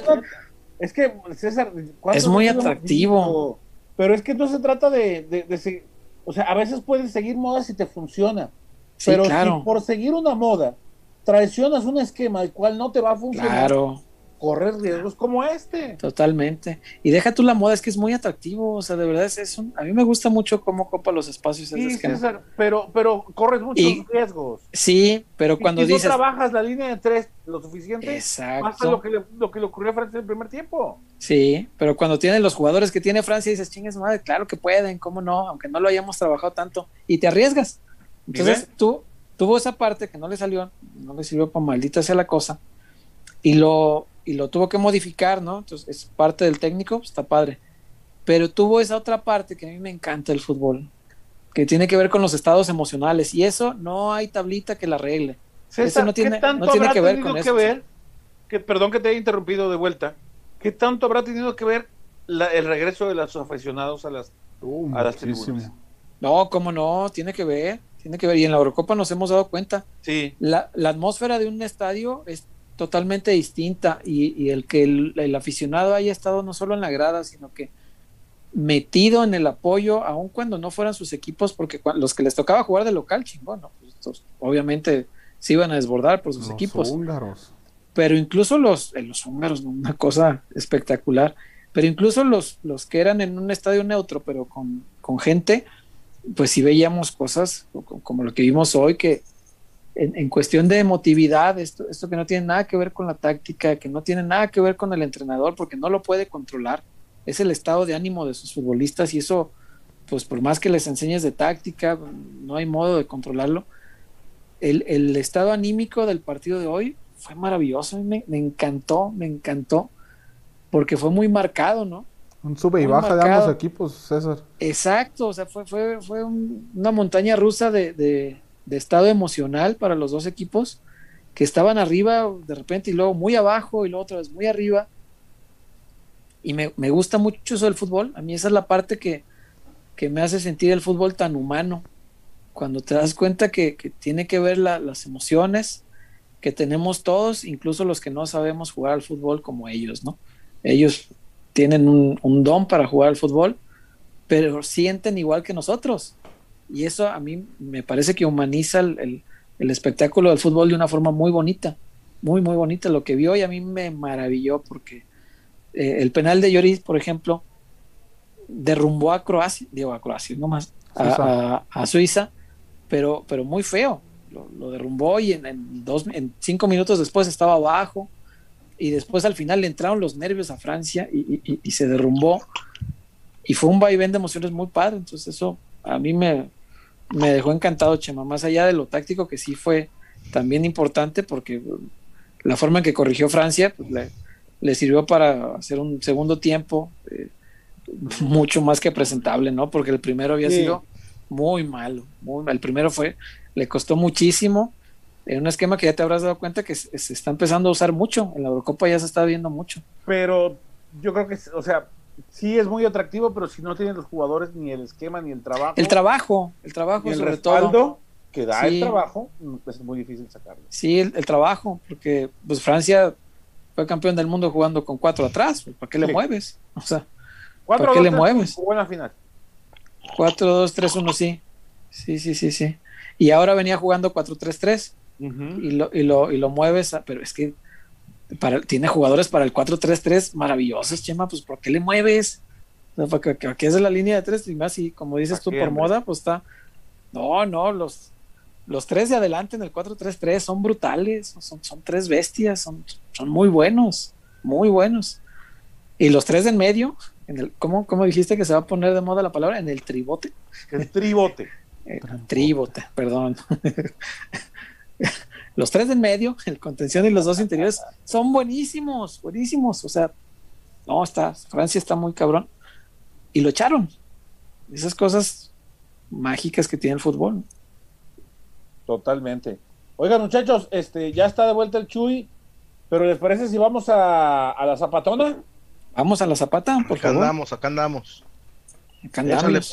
Es que, César, es muy atractivo. Pero es que no se trata de, de, o sea, a veces puedes seguir moda si te funciona. pero si por seguir una moda traicionas un esquema el cual no te va a funcionar. Claro. Correr riesgos como este. Totalmente. Y deja tú la moda, es que es muy atractivo. O sea, de verdad es, un, a mí me gusta mucho cómo copa los espacios. Sí, César, pero, pero corres muchos riesgos. Sí, pero cuando y dices. trabajas la línea de tres lo suficiente, Exacto. lo que, le, lo que le ocurrió a Francia en el primer tiempo. Sí, pero cuando tienen los jugadores que tiene Francia, dices, chingues madre, claro que pueden, cómo no, aunque no lo hayamos trabajado tanto. Y te arriesgas. Entonces tú, tuvo esa parte que no le salió, no le sirvió para maldita sea la cosa, y lo, y lo tuvo que modificar, ¿no? Entonces es parte del técnico, pues, está padre. pero tuvo esa otra parte que a mí me encanta el fútbol, que tiene que ver con los estados emocionales, y eso no hay tablita que la arregle. eso no tiene, no tiene que ver con eso. que, perdón que te haya interrumpido de vuelta, ¿qué tanto habrá tenido que ver el regreso de los aficionados a las, uh, a las tribunas? No, cómo no, tiene que ver, tiene que ver, y en la Eurocopa nos hemos dado cuenta. Sí. La, la atmósfera de un estadio es totalmente distinta y, el que el, aficionado haya estado no solo en la grada, sino que metido en el apoyo, aun cuando no fueran sus equipos, porque los que les tocaba jugar de local, chingón, pues obviamente se iban a desbordar por sus equipos. Húngaros. Pero incluso los, eh, los húngaros, una cosa espectacular, pero incluso los, los que eran en un estadio neutro, pero con, con gente, pues sí veíamos cosas como lo que vimos hoy, que, en, cuestión de emotividad, esto, esto que no tiene nada que ver con la táctica, que no tiene nada que ver con el entrenador, porque no lo puede controlar, es el estado de ánimo de sus futbolistas y eso, pues por más que les enseñes de táctica, no hay modo de controlarlo. El, el estado anímico del partido de hoy fue maravilloso, me, me encantó, me encantó, porque fue muy marcado, ¿no? Un sube y baja de ambos equipos, César. Exacto, o sea, fue, fue, fue una montaña rusa de, de estado emocional para los dos equipos que estaban arriba de repente y luego muy abajo y luego otra vez muy arriba. Y me, gusta mucho eso del fútbol. A mí esa es la parte que, me hace sentir el fútbol tan humano. Cuando te das cuenta que, tiene que ver las emociones que tenemos todos, incluso los que no sabemos jugar al fútbol como ellos, ¿no? Ellos tienen un, un don para jugar al fútbol, pero sienten igual que nosotros. Y eso a mí me parece que humaniza el, espectáculo del fútbol de una forma muy bonita, muy, muy bonita. Lo que vio y a mí me maravilló porque eh, el penal de Lloris, por ejemplo, derrumbó a Croacia, digo a Croacia, no más, a, Suiza, pero, pero muy feo. Lo, derrumbó y en, dos, en cinco minutos después estaba abajo y después al final le entraron los nervios a Francia y, y se derrumbó y fue un vaivén de emociones muy padre. Entonces eso a mí me, me dejó encantado Chema, más allá de lo táctico que sí fue también importante porque la forma en que corrigió Francia pues, le, sirvió para hacer un segundo tiempo eh, mucho más que presentable, ¿no? Porque el primero había sido muy malo, muy El primero fue, le costó muchísimo, en un esquema que ya te habrás dado cuenta que se, se está empezando a usar mucho, en la Eurocopa ya se está viendo mucho. Pero yo creo que, o sea, sí es muy atractivo, pero si no tienen los jugadores ni el esquema ni el trabajo. El trabajo, el trabajo el respaldo que da el trabajo, pues es muy difícil sacarlo. Sí, el, trabajo, porque pues Francia fue campeón del mundo jugando con cuatro atrás, ¿para qué le mueves? O sea, ¿para qué le mueves? Buena final. 4-2-3-1, sí. Sí, sí, sí, sí. Y ahora venía jugando 4-3-3 y, lo, y, lo, y lo mueves, pero es que tiene jugadores para el 4-3-3 maravillosos, Chema, pues ¿por qué le mueves? porque aquí es de la línea de tres y más, y como dices tú, por moda, pues está. No, no, los, los tres de adelante en el 4-3-3 son brutales, son, son tres bestias, son, son muy buenos, muy buenos. Y los tres de en medio, en el, ¿cómo, ¿cómo, dijiste que se va a poner de moda la palabra? En el tribote. El tribote. Eh, tribote, perdón. los tres en medio, el contención y los dos interiores, son buenísimos, buenísimos. O sea, no, está, Francia está muy cabrón. Y lo echaron. Esas cosas mágicas que tiene el fútbol. Totalmente. Oigan, muchachos, este, ya está de vuelta el Chuy, pero ¿les parece si vamos a, la zapatona? Vamos a la zapata, por acá andamos, acá andamos. Acá andamos.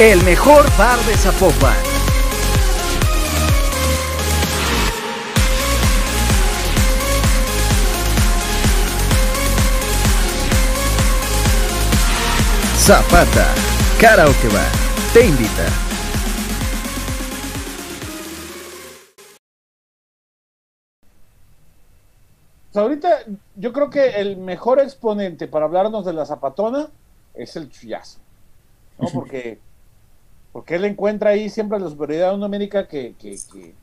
El mejor bar de Zapopan. Zapata, Karaoke Bar, te invita. Pues ahorita yo creo que el mejor exponente para hablarnos de la zapatona es el chullazo, ¿no? Porque porque él encuentra ahí siempre la superioridad numérica que, que, que,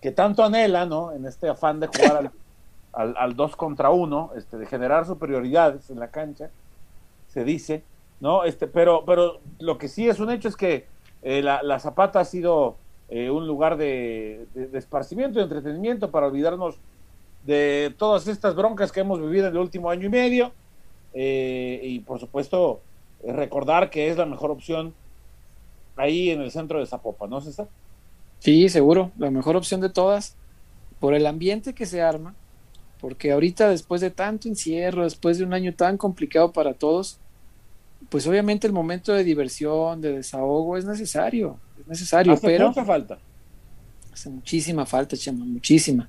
que tanto anhela, ¿no? En este afán de jugar al, al, al, dos contra uno, este, de generar superioridades en la cancha, se dice, ¿no? Este, pero, pero lo que sí es un hecho es que eh, la, la, Zapata ha sido eh, un lugar de, de, de esparcimiento, de entretenimiento para olvidarnos de todas estas broncas que hemos vivido en el último año y medio eh, y por supuesto recordar que es la mejor opción ahí en el centro de Zapopan, ¿no, César? Sí, seguro, la mejor opción de todas, por el ambiente que se arma, porque ahorita después de tanto encierro, después de un año tan complicado para todos, pues obviamente el momento de diversión, de desahogo es necesario, es necesario, Hace pero mucha falta. hace muchísima falta, Chema, muchísima.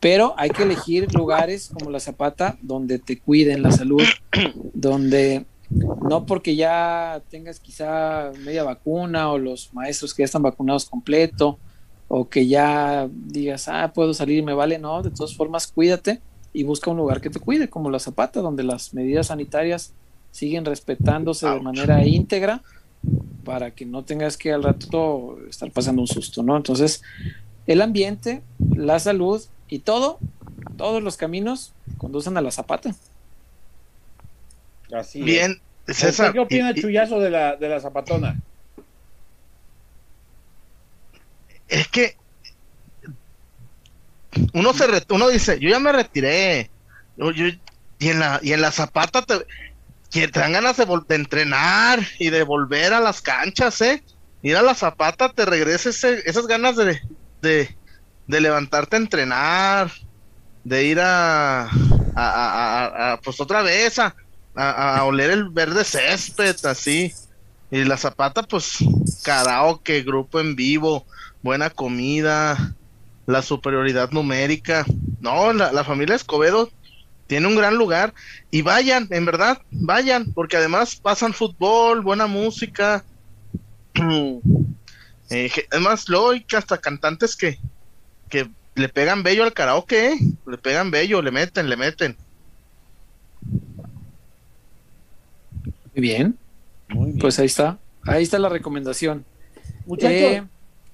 Pero hay que elegir lugares como la Zapata donde te cuiden la salud, donde no porque ya tengas quizá media vacuna o los maestros que ya están vacunados completo o que ya digas, ah, puedo salir, me vale, no, de todas formas cuídate y busca un lugar que te cuide, como la Zapata, donde las medidas sanitarias siguen respetándose de manera íntegra para que no tengas que al rato estar pasando un susto, ¿no? Entonces, el ambiente, la salud y todo, todos los caminos conducen a la Zapata. Así Bien, es. César. ¿Qué opina y- Chuyazo de la, de la zapatona? es que uno se uno dice, yo ya me retiré. Yo- yo- y en la y en la zapata te, que te dan ganas de, de entrenar y de volver a las canchas, ¿eh? Ir a la zapata te regresa ese- esas ganas de, de, de levantarte a entrenar, de ir a, a, a- a- a, pues otra vez a, a, a oler el verde césped, así. Y la zapata, pues, karaoke, grupo en vivo, buena comida, la superioridad numérica. No, la, familia Escobedo tiene un gran lugar. Y vayan, en verdad, vayan, porque además pasan fútbol, buena música. Eh, además, luego hay hasta cantantes que, que le pegan bello al karaoke, ¿eh? le pegan bello, le meten, le meten. Muy bien, Muy bien. pues ahí está, ahí está la recomendación. Muchachos, Eh,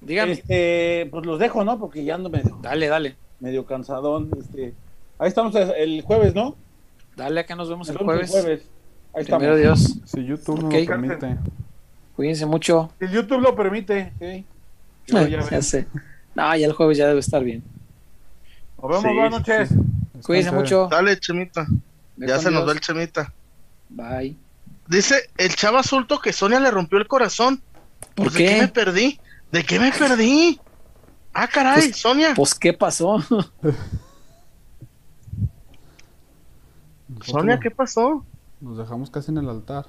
dígame, este, pues los dejo, ¿no? Porque ya ando medio, dale, dale, medio cansadón. Este, ahí estamos el jueves, ¿no? dale, acá nos vemos el jueves. Ahí estamos. Primero Dios, Si YouTube no Ok. lo permite. cuídense mucho. El YouTube lo permite. Yo ya sé. No, ya el jueves ya debe estar bien. Nos vemos, Sí, buenas sí, noches. Cuídense mucho. Dale, Chemita. Ve Ya se nos va el Chemita. Bye. Dice el chava Sulto que Sonia le rompió el corazón. ¿Por Pues, ¿De qué qué? me perdí? ¿De qué me perdí? Ah, caray, Pues- Sonia. Pues, ¿qué pasó? Sonia, ¿qué pasó? Nos dejamos casi en el altar.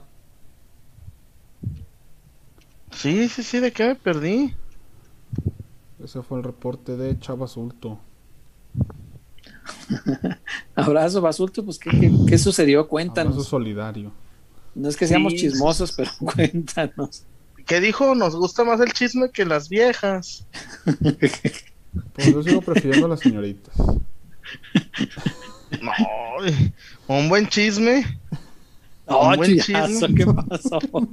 Sí, sí, sí, ¿de qué me perdí? Ese fue el reporte de Chava Sulto. Abrazo, Basulto, pues, ¿qué, qué, qué sucedió? Abrazo Cuéntanos. solidario. No es que seamos Sí, chismosos, pero cuéntanos. ¿Qué dijo? Nos gusta más el chisme que las viejas. Pues yo sigo prefiriendo a las señoritas. No, un buen chisme. No, Un buen chisme. ¿qué pasó? Pues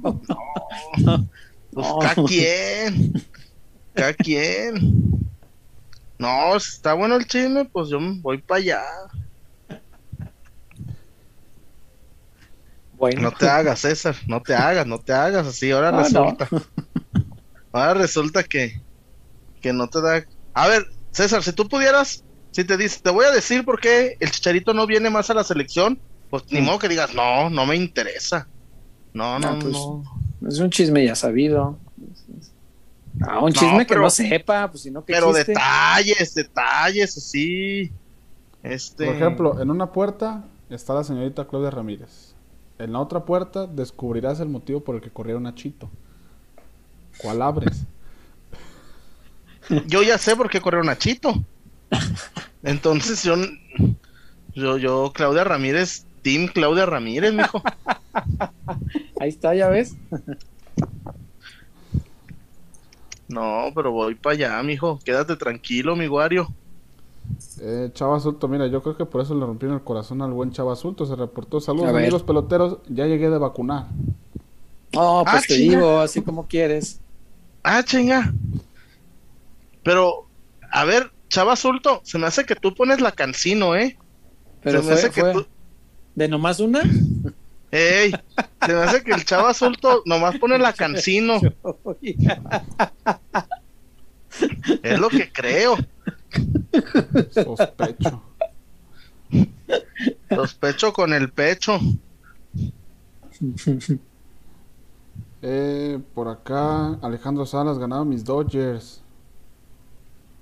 No. cada quien. Cada quien. No, si está bueno el chisme, pues yo me voy para allá. Bueno, No te hagas, César, no te hagas, no te hagas así. Ahora Ah, no. resulta. Ahora resulta que, que no te da. A ver, César, si tú pudieras, si te dice, te voy a decir por qué el chicharito no viene más a la selección, pues ni Mm. modo que digas, no, no me interesa. No, no, Ah, pues, no. es un chisme ya sabido. Ah, un No, chisme que no sepa, pues si no que Pero existe. detalles, detalles, así. Este. Por ejemplo, en una puerta está la señorita Claudia Ramírez. En la otra puerta descubrirás el motivo por el que corrieron a Chito. ¿Cuál abres? Yo ya sé por qué corrieron a Chito. Entonces yo, yo, yo, Claudia Ramírez, Team Claudia Ramírez, mijo. Ahí está, ya ves. No, pero voy para allá, mijo. Quédate tranquilo, mi guario. Eh, Chava Sulto, mira, yo creo que por eso le rompieron el corazón al buen Chava Sulto. Se reportó. Saludos, amigos peloteros. Ya llegué de vacunar. No, pues ah, te digo, así como quieres. Ah, chinga. Pero, a ver, Chava Sulto, se me hace que tú pones la cancino, ¿eh? Pero se me hace que tú... ¿De nomás una? Ey, se me hace que el Chava Sulto nomás pone la cancino. es lo que creo. Sospecho. Sospecho con el pecho. Eh, por acá, Alejandro Salas ganado mis Dodgers.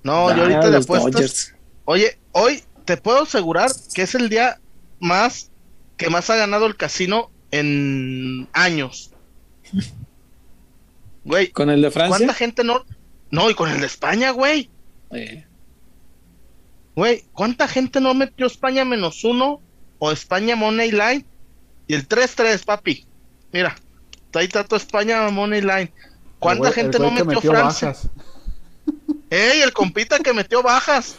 No, yo ahorita le apuestas. Oye, hoy te puedo asegurar que es el día más que más ha ganado el casino en años. Güey. ¿Con el de Francia? ¿Cuánta gente no? No, y con el de España, güey. Eh. Güey, ¿cuánta gente no metió España menos uno o España Money Line? Y el 3-3, papi. Mira, ahí está tu España Money Line. ¿Cuánta gente no metió, Francia? ¡Ey, el compita que metió bajas!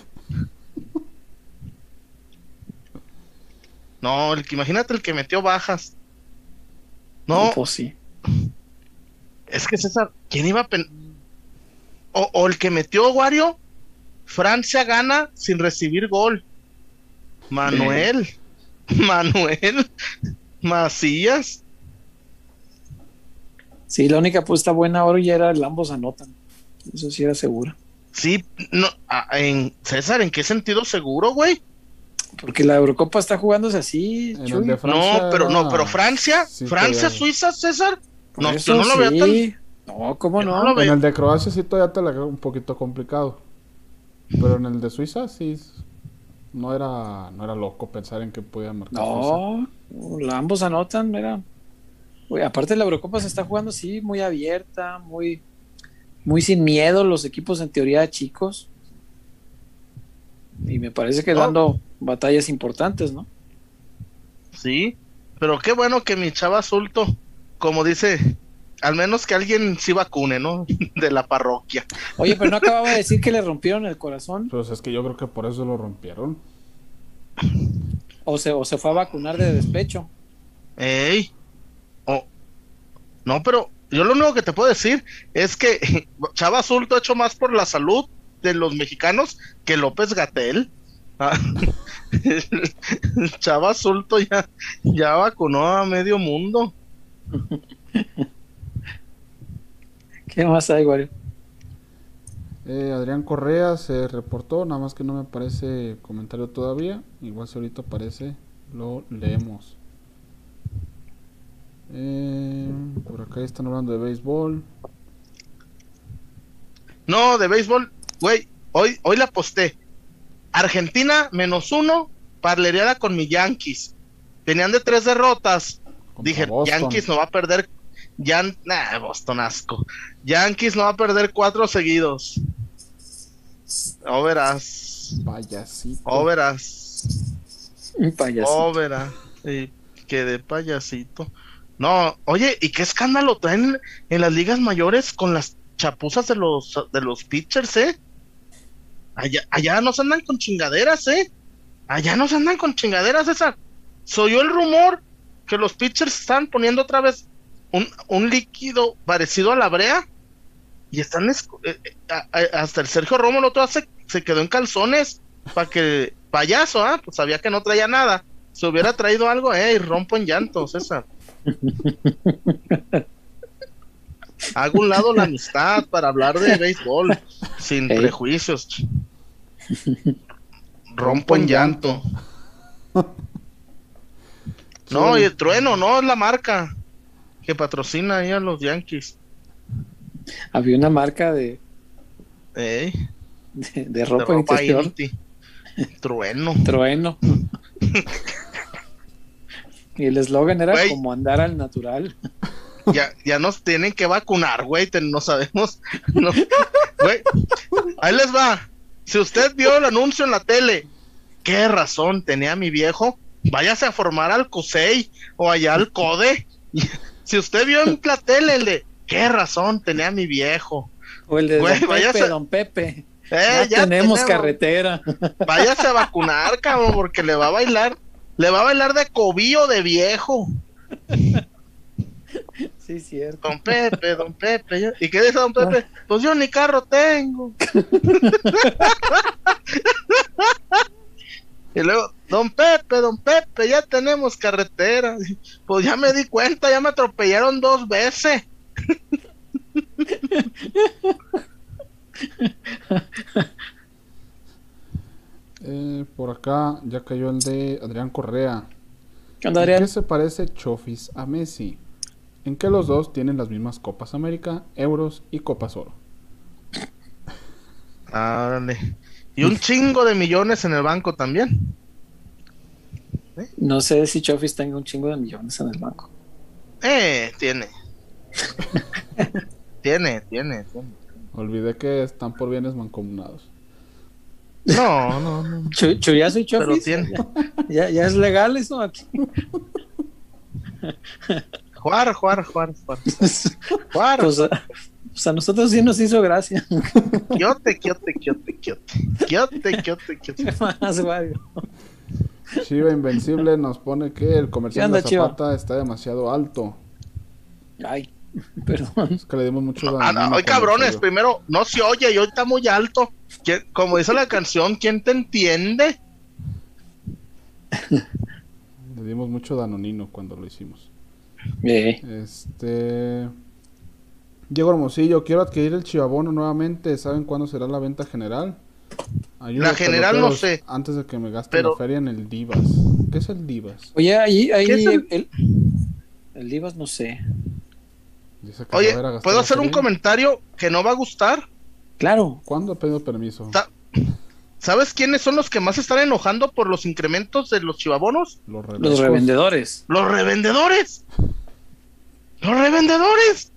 No, el que, imagínate el que metió bajas. No. pues sí. Es que César, ¿quién iba a o, o, el que metió Wario, Francia gana sin recibir gol. Manuel. Manuel. Macías. Sí, la única apuesta buena ahora ya era el ambos anotan. Eso sí era seguro. Sí, no, en César, ¿en qué sentido seguro, güey? Porque la Eurocopa está jugándose así. no, pero no, pero Francia, Francia, Suiza, César. no, yo no lo veo tan. No, ¿cómo no? en el de Croacia sí todavía te la veo un poquito complicado. Pero en el de Suiza sí no era no era loco pensar en que podía marcar. No, ambos anotan, mira. aparte la Eurocopa se está jugando así muy abierta, muy muy sin miedo los equipos en teoría chicos. Y me parece que dando batallas importantes, ¿no? Sí, pero qué bueno que mi chava Sulto, como dice, al menos que alguien sí vacune, ¿no? De la parroquia. Oye, pero no acababa de decir que le rompieron el corazón. Pues es que yo creo que por eso lo rompieron. O se, o se fue a vacunar de despecho. Ey. Oh. No, pero yo lo único que te puedo decir es que Chava Sulto ha hecho más por la salud de los mexicanos que López Gatel. Ah, Chava Sulto ya, ya vacunó a medio mundo. ¿Qué más hay, Wario? Eh, Adrián Correa se reportó, nada más que no me aparece comentario todavía. Igual si ahorita aparece, lo leemos. Eh, por acá están hablando de béisbol. No, de béisbol, güey, hoy, hoy la posté. Argentina menos uno, parlereada con mi Yankees. Tenían de tres derrotas. Dije, Yankees no va a perder. Yan... Nah, Boston asco. Yankees no va a perder cuatro seguidos. O verás. Payasito. O verás. Payasito. O verás. que de payasito. No, oye, ¿y qué escándalo traen en las ligas mayores con las chapuzas de los de los pitchers, eh? Allá, allá no se andan con chingaderas, eh. Allá no se andan con chingaderas, esa. Soy yo el rumor que los pitchers están poniendo otra vez un, un líquido parecido a la brea y están eh, eh, hasta el Sergio Romo el otro se, se quedó en calzones para que payaso, ah, pues sabía que no traía nada. Se hubiera traído algo, eh, y rompo en llantos, esa. Hago un lado la amistad para hablar de béisbol sin prejuicios. Rompo en llanto. No, y el trueno, no es la marca que patrocina ahí a los Yankees. Había una marca de de, ropa, interior. Trueno. Trueno. Y el eslogan era como andar al natural. Ya, ya nos tienen que vacunar, güey, no sabemos. Ahí les va. Si usted vio el anuncio en la tele, ¿qué razón tenía mi viejo? Váyase a formar al COSEI o allá al CODE. Si usted vio en la tele el de, ¿qué razón tenía mi viejo? O el de don, Pepe, don Pepe. Eh, ya, tenemos, carretera. Váyase a vacunar, cabrón, porque le va a bailar, le va a bailar de cobillo de viejo. Sí, cierto. Don Pepe, don Pepe. ¿Y qué dice don Pepe? Pues yo ni carro tengo. y luego, don Pepe, don Pepe, ya tenemos carretera. Pues ya me di cuenta, ya me atropellaron dos veces. Eh, por acá ya cayó el de Adrián Correa. ¿Qué, Adrián? ¿Qué se parece Chofis a Messi? En que los dos tienen las mismas Copas América, Euros y Copas Oro. Árale. Y un chingo de millones en el banco también. No sé si Chofis tenga un chingo de millones en el banco. Eh, tiene. tiene, tiene, tiene. Olvidé que están por bienes mancomunados. No, no, no. Chuyazo y Chofis. Pero tiene. Ya, ya es legal eso aquí. Jugar, jugar, jugar, jugar. Jugar. Pues, pues a nosotros sí nos hizo gracia. Quiote, quiote, quiote, quiote. Quiote, quiote, quiote. ¿Qué más, Mario? Chiva Invencible nos pone que el ¿Qué comercial de Zapata está demasiado alto. Ay, perdón. Es que le dimos mucho Ah, daño no, Hoy cabrones, primero, no se oye y hoy está muy alto. ¿Quién- Como dice la canción, ¿quién te entiende? Le dimos mucho danonino cuando lo hicimos. Eh, Este. Diego Hermosillo, quiero adquirir el chivabono nuevamente. ¿Saben cuándo será la venta general? Ayuda, La general no sé. Antes de que me gaste Pero- la feria en el Divas. ¿Qué es el Divas? Oye, ahí, ahí ¿Qué es el- el, el Divas no sé. Dice que Oye, ¿puedo hacer un comentario que no va a gustar? Claro. ¿Cuándo ha pedido permiso? Ta- ¿Sabes quiénes son los que más se están enojando por los incrementos de los chivabonos? Los, revendedores. Los revendedores. Los revendedores.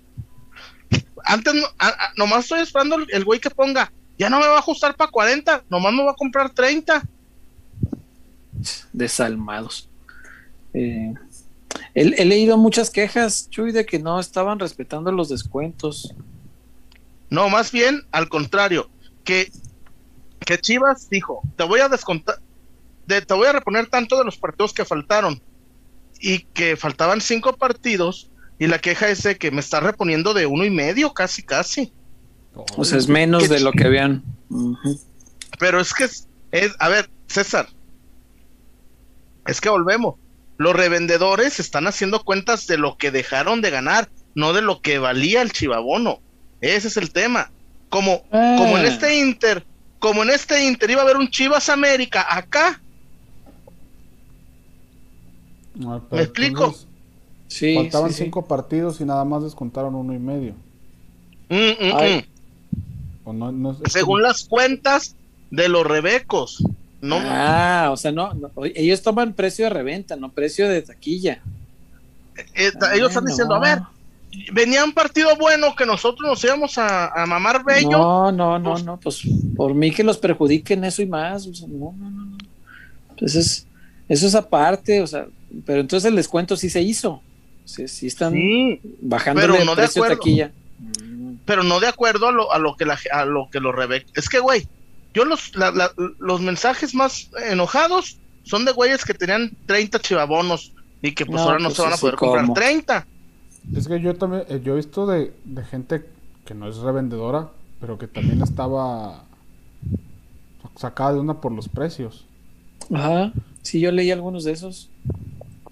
Antes, no- a- a- nomás estoy esperando el, el güey que ponga, ya no me va a ajustar para 40, nomás me va a comprar 30. desalmados. Eh, he, he leído muchas quejas, Chuy, de que no estaban respetando los descuentos. No, más bien al contrario, que, que Chivas dijo, te voy a descontar, de- te voy a reponer tanto de los partidos que faltaron y que faltaban cinco partidos y la queja es de que me está reponiendo de uno y medio, casi, casi. O sea, es menos Qué de lo que habían. Ujú. Pero es que es, es- a ver, César, es que volvemos. Los revendedores están haciendo cuentas de lo que dejaron de ganar, no de lo que valía el chivabono. Ese es el tema. Como, Ah. como en este Inter, como en este Inter iba a haber un Chivas América, acá, ¿Me explico? Entonces, Sí, faltaban sí, sí. cinco partidos y nada más descontaron uno y medio. mm, mm, Ay. O no, no es- es según como- las cuentas de los rebecos. No, Ah, o sea, no, no, ellos toman precio de reventa, no precio de taquilla. eh, ellos están Ah, diciendo, a ver, venía un partido bueno que nosotros nos íbamos a, a mamar bello. No, no, no, Pues- no, pues por mí que los perjudiquen eso y más. o sea, no, no, no, no. Pues es, eso es aparte, o sea, pero entonces el descuento sí se hizo. Sí, sí están Sí, bajando pero el no de precio acuerdo. taquilla. pero no de acuerdo a lo, a lo que la, a lo que los rebecos. Es que, güey, yo los, la- la- los mensajes más enojados son de güeyes que tenían 30 chivabonos y que pues No, ahora no pues se van a poder comprar como. 30. Es que yo también, eh, yo he visto de, de gente que no es revendedora, pero que también estaba sacada de una por los precios. Ajá, sí, yo leí algunos de esos.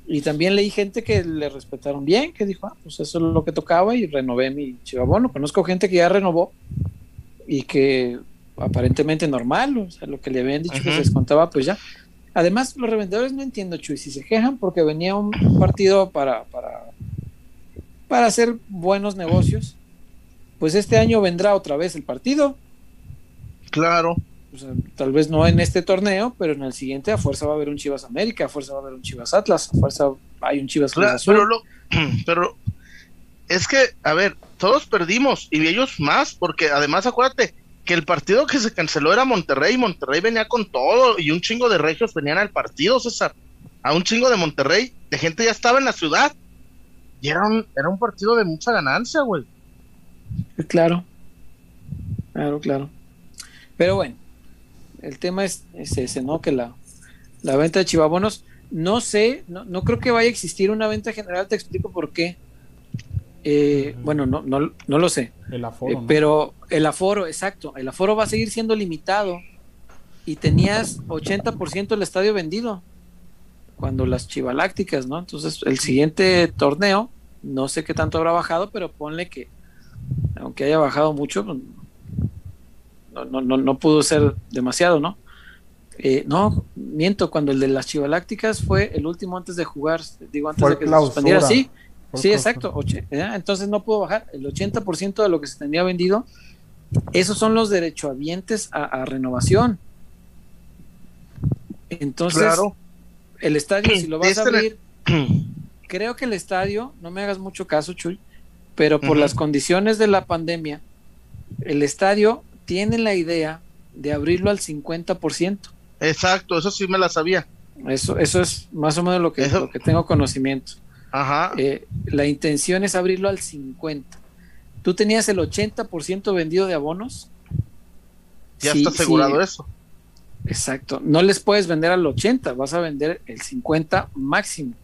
Y también leí gente que le respetaron bien, que dijo, ah, pues eso es lo que tocaba y renové mi chivabono. Conozco gente que ya renovó y que aparentemente normal, o sea, lo que le habían dicho que se descontaba, pues ya. Además, los revendedores no entiendo, Chuy, si se quejan porque venía un partido para, para, para hacer buenos negocios, pues este año vendrá otra vez el partido. Claro. O sea, tal vez no en este torneo, pero en el siguiente a fuerza va a haber un Chivas América, a fuerza va a haber un Chivas Atlas, a fuerza hay un Chivas Cruz Azul. pero, lo, pero es que, a ver, todos perdimos y ellos más, porque además acuérdate que el partido que se canceló era Monterrey, Monterrey venía con todo y un chingo de regios venían al partido, César, a un chingo de Monterrey, de gente ya estaba en la ciudad y era un, era un partido de mucha ganancia, güey. Claro, claro, claro. Pero bueno, el tema es, ese, ¿no? Que la, la venta de chivabonos, no sé, no, no, creo que vaya a existir una venta general, te explico por qué. Eh, bueno, no, no, no lo sé. El aforo. Eh, pero el aforo, exacto, el aforo va a seguir siendo limitado y tenías 80% del estadio vendido cuando las chivalácticas, ¿no? Entonces, el siguiente torneo, no sé qué tanto habrá bajado, pero ponle que, aunque haya bajado mucho, pues, no, no, no, no pudo ser demasiado, ¿no? Eh, no, miento, cuando el de las chivalácticas fue el último antes de jugar, digo, antes de que se suspendiera, sí, sí, exacto, entonces no pudo bajar, el 80% de lo que se tenía vendido, esos son los derechohabientes a, a renovación. Entonces, Claro. el estadio, si lo vas a Este- abrir, creo que el estadio, no me hagas mucho caso, Chuy, pero por las condiciones de la pandemia, el estadio tiene la idea de abrirlo al 50%. Exacto, eso sí me la sabía. Eso, eso es más o menos lo que, Eso- lo que tengo conocimiento. Ajá. Eh, la intención es abrirlo al 50%. Tú tenías el 80% vendido de abonos. ya Sí, está asegurado sí, eso. Exacto. No les puedes vender al 80, vas a vender el 50 máximo.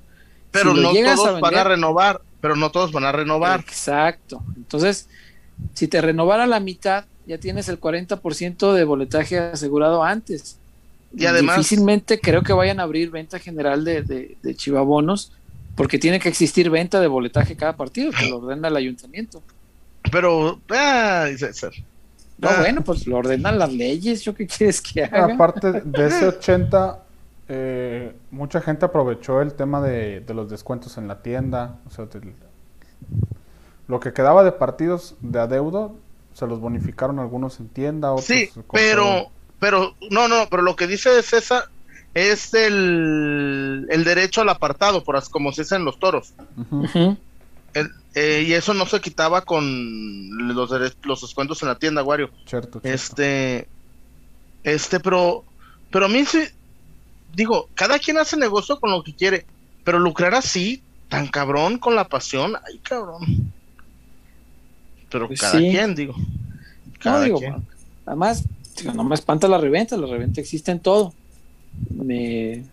Pero Si no llegas todos a van a vender- renovar. Pero no todos van a renovar. Exacto. Entonces, si te renovara la mitad, ya tienes el 40% de boletaje asegurado antes. Y además- Difícilmente creo que vayan a abrir venta general de, de, de chivabonos, porque tiene que existir venta de boletaje cada partido, que lo ordena el ayuntamiento. Pero, ah, César. No, Ah. bueno, pues lo ordenan las leyes. ¿Yo qué quieres que haga? Aparte de ese 80, eh, mucha gente aprovechó el tema de, de los descuentos en la tienda. O sea, lo que quedaba de partidos de adeudo, se los bonificaron algunos en tienda, otros Sí, pero, pero, no, no, pero lo que dice César es el, el derecho al apartado, por as- como se dice en los toros. El- eh, y eso no se quitaba con los, los descuentos en la tienda, Wario. Cierto, cierto. Este, este, pero, pero a mí sí, digo, cada quien hace negocio con lo que quiere, pero lucrar así, tan cabrón con la pasión, ay cabrón. Pero Pues cada sí. quien, digo. No, Cada digo, quien. además, digo, no me espanta la reventa, la reventa existe en todo. Me,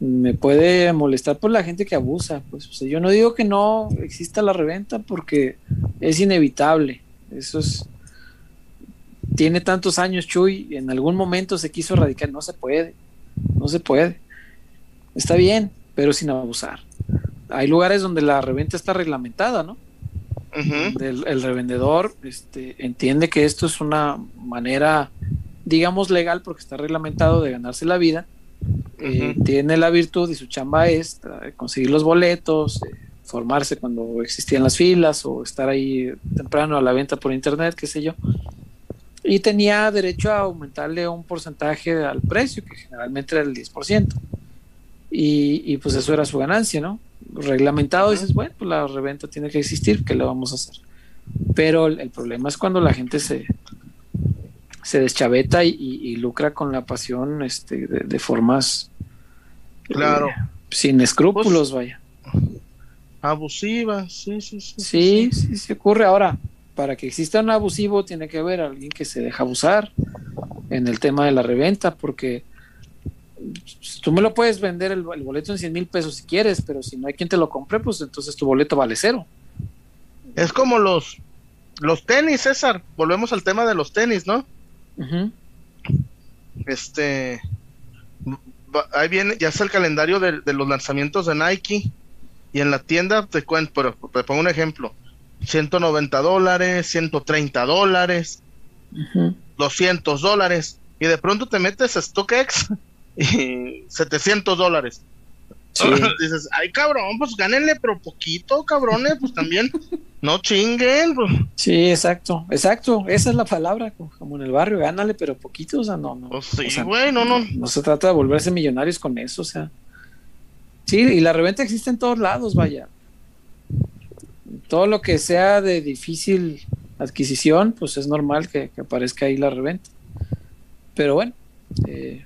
me puede molestar por la gente que abusa. Pues, o sea, yo no digo que no exista la reventa porque es inevitable. Eso es. Tiene tantos años, Chuy, en algún momento se quiso erradicar. No se puede. No se puede. Está bien, pero sin abusar. Hay lugares donde la reventa está reglamentada, ¿no? Ujú. donde el, el revendedor este, entiende que esto es una manera, digamos, legal porque está reglamentado de ganarse la vida. Eh, Ujú. tiene la virtud y su chamba es eh, conseguir los boletos, eh, formarse cuando existían las filas o estar ahí temprano a la venta por internet, qué sé yo. Y tenía derecho a aumentarle un porcentaje al precio, que generalmente era el 10%. Y, y pues eso era su ganancia, ¿no? Reglamentado, dices, bueno, pues la reventa tiene que existir, ¿qué le vamos a hacer? Pero el, el problema es cuando la gente se, se deschaveta y, y- y lucra con la pasión este, de, de formas Claro. eh, sin escrúpulos, vaya. Abusiva, sí, sí, sí. Sí, sí, sí ocurre. Ahora, para que exista un abusivo, tiene que haber alguien que se deja abusar en el tema de la reventa, porque pues, tú me lo puedes vender el, el boleto en 100 mil pesos si quieres, pero si no hay quien te lo compre, pues entonces tu boleto vale cero. Es como los, los tenis, César. Volvemos al tema de los tenis, ¿no? Este. Ahí viene, ya está el calendario de, de los lanzamientos de Nike. Y en la tienda te cuento, pero te pongo un ejemplo: 190 dólares, 130 dólares, Ujú. 200 dólares. Y de pronto te metes a StockX y 700 dólares. Sí. Dices, ay cabrón, pues gánenle, pero poquito, cabrones, pues también. No chinguen, pues. Sí, exacto, exacto. Esa es la palabra, co- como en el barrio, gánale, pero poquito, o sea, no, no. Pues sí, o sea, güey, no, no. No se trata de volverse millonarios con eso, o sea. Sí, y la reventa existe en todos lados, vaya. Todo lo que sea de difícil adquisición, pues es normal que, que aparezca ahí la reventa. Pero bueno, eh,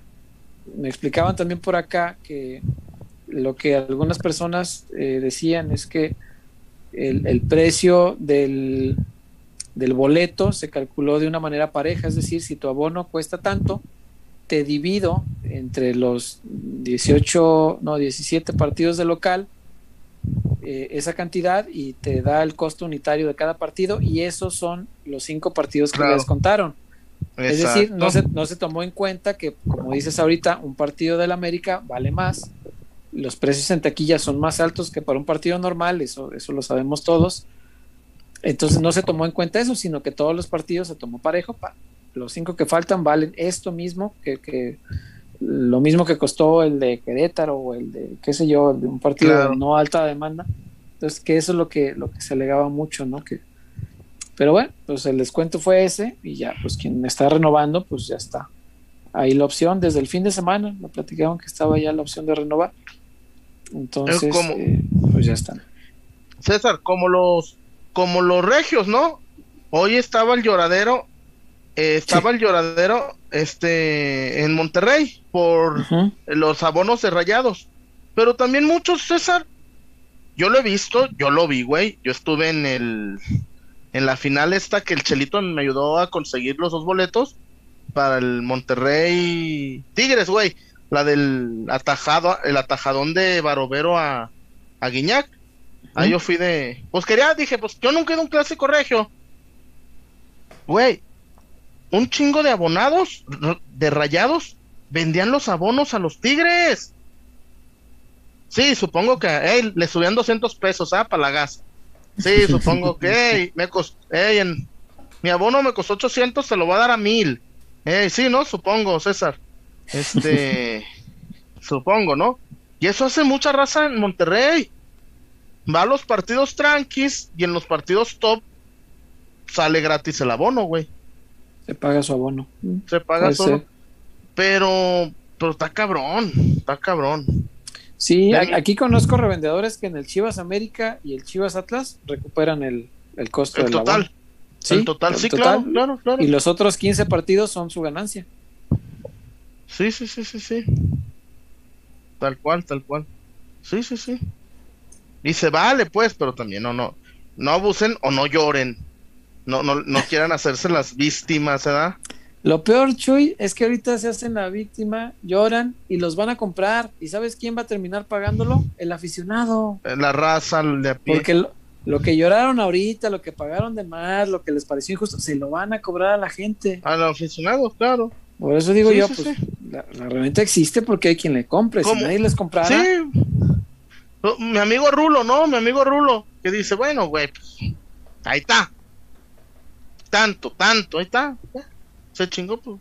me explicaban también por acá que lo que algunas personas eh, decían es que el, el precio del, del boleto se calculó de una manera pareja, es decir, si tu abono cuesta tanto, te divido entre los 18, no, 17 partidos de local eh, esa cantidad y te da el costo unitario de cada partido y esos son los cinco partidos que les Es decir, no se, no se tomó en cuenta que, como dices ahorita, un partido del América vale más, los precios en taquilla son más altos que para un partido normal, eso, eso lo sabemos todos. Entonces no se tomó en cuenta eso, sino que todos los partidos se tomó parejo. los cinco que faltan valen esto mismo, que, lo mismo que costó el de Querétaro o el de, qué sé yo, de un partido de no alta demanda. Entonces, que eso es lo que, lo que se alegaba mucho, ¿no? Que, pero bueno, pues el descuento fue ese y ya, pues quien está renovando, pues ya está. Ahí la opción, desde el fin de semana, me platicaron que estaba ya la opción de renovar. Entonces, eh, pues ya están. César, como los, como los regios, ¿no? Hoy estaba el lloradero, eh, estaba el lloradero, este, en Monterrey por los abonos de rayados. Pero también muchos, César, yo lo he visto, yo lo vi, güey. Yo estuve en el, en la final esta que el Chelito me ayudó a conseguir los dos boletos para el Monterrey Tigres, güey la del atajado, el atajadón de Barovero a, a Guiñac. Ahí yo fui de. Pues quería, dije, pues yo nunca he ido a un clásico regio. Güey, un chingo de abonados, de rayados, vendían los abonos a los tigres. Sí, supongo que le subían 200 pesos, ¿ah? Para la gas. Sí, supongo que, me costó, en, mi abono me costó 800, se lo va a dar a mil. Ey, sí, ¿no? Supongo, César. Este, supongo, ¿no? Y eso hace mucha raza en Monterrey. Va a los partidos tranquis y en los partidos top sale gratis el abono, güey. Se paga su abono. Se paga solo. Pero, pero está cabrón, está cabrón. Sí, aquí conozco revendedores que en el Chivas América y el Chivas Atlas recuperan el, el costo del total. Sí, el total, sí, claro, claro, claro. Y los otros 15 partidos son su ganancia. Sí, sí, sí, sí, sí. Tal cual, tal cual. Sí, sí, sí. Y se vale, pues, pero también no, no, no abusen o no lloren. No, no, no quieran hacerse las víctimas, ¿verdad? Lo peor, Chuy, es que ahorita se hacen la víctima, lloran y los van a comprar. ¿Y sabes quién va a terminar pagándolo? El aficionado. La raza de Porque lo, lo, que lloraron ahorita, lo que pagaron de más, lo que les pareció injusto, se lo van a cobrar a la gente. A los aficionados, claro. Por eso digo yo, pues La, reventa existe porque hay quien le compre. Si nadie les comprara. Sí. Mi amigo Rulo, ¿no? Mi amigo Rulo, que dice, bueno, güey, pues, ahí está. Tanto, tanto, ahí está. Se chingó, pues.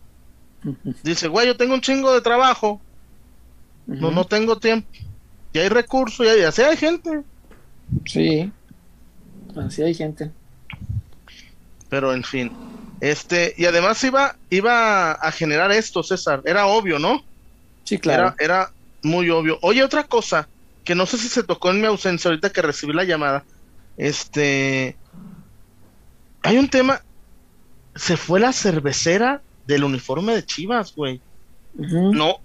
Dice, güey, yo tengo un chingo de trabajo. No, no tengo tiempo. Y hay recursos, y, así hay gente. Sí. Así hay gente. Pero en fin. Este, y además iba, iba a generar esto, César. Era obvio, ¿no? Sí, claro. Era, era muy obvio. Oye, otra cosa, que no sé si se tocó en mi ausencia ahorita que recibí la llamada. Este. Hay un tema. Se fue la cervecera del uniforme de Chivas, güey. No.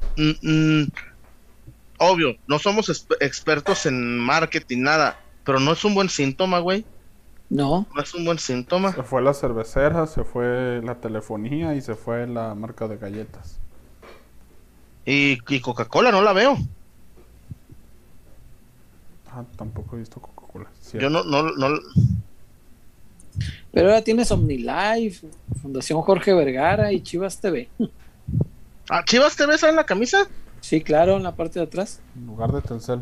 obvio, no somos expertos en marketing, nada. Pero no es un buen síntoma, güey. No. No es un buen síntoma. Se fue la cervecera, se fue la telefonía y se fue la marca de galletas. Y, Coca-Cola no la veo. Ah, tampoco he visto Coca-Cola. Yo no, no, no. Pero ahora tienes OmniLife, Fundación Jorge Vergara y Chivas TV. ¿Ah, Chivas TV sale en la camisa? Sí, claro, en la parte de atrás. En lugar de Telcel.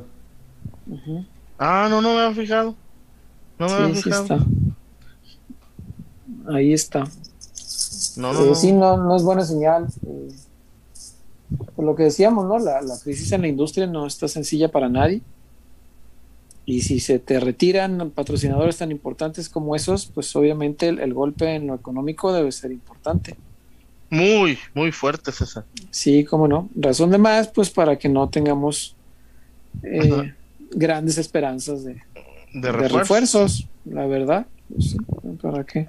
Ah, no, no me había fijado. No sí, sí está. Ahí está. No, no, sí, no, no es buena señal. Eh, por lo que decíamos, ¿no? La, crisis en la industria no está sencilla para nadie. Y si se te retiran patrocinadores tan importantes como esos, pues obviamente el, golpe en lo económico debe ser importante. Muy, muy fuerte, César. Sí, cómo no. Razón de más, pues para que no tengamos eh, grandes esperanzas de, de refuerzos. la verdad. Pues ¿Para qué?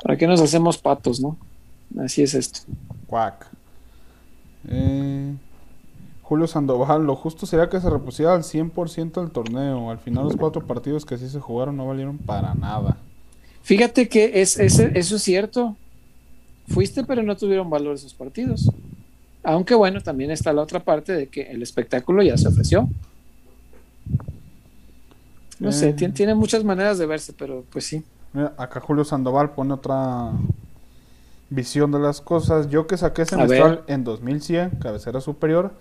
¿Para qué nos hacemos patos, no? Así es esto. Cuac. Eh, Julio Sandoval, lo justo sería que se repusiera al 100% el torneo. Al final los cuatro partidos que sí se jugaron no valieron para nada. Fíjate que es, eso es cierto. Fuiste, pero no tuvieron valor esos partidos. Aunque bueno, también está la otra parte de que el espectáculo ya se ofreció. No sé, Eh. tiene, muchas maneras de verse, pero pues sí. Mira, acá Julio Sandoval pone otra visión de las cosas. Yo que saqué semestral en 2100, cabecera superior,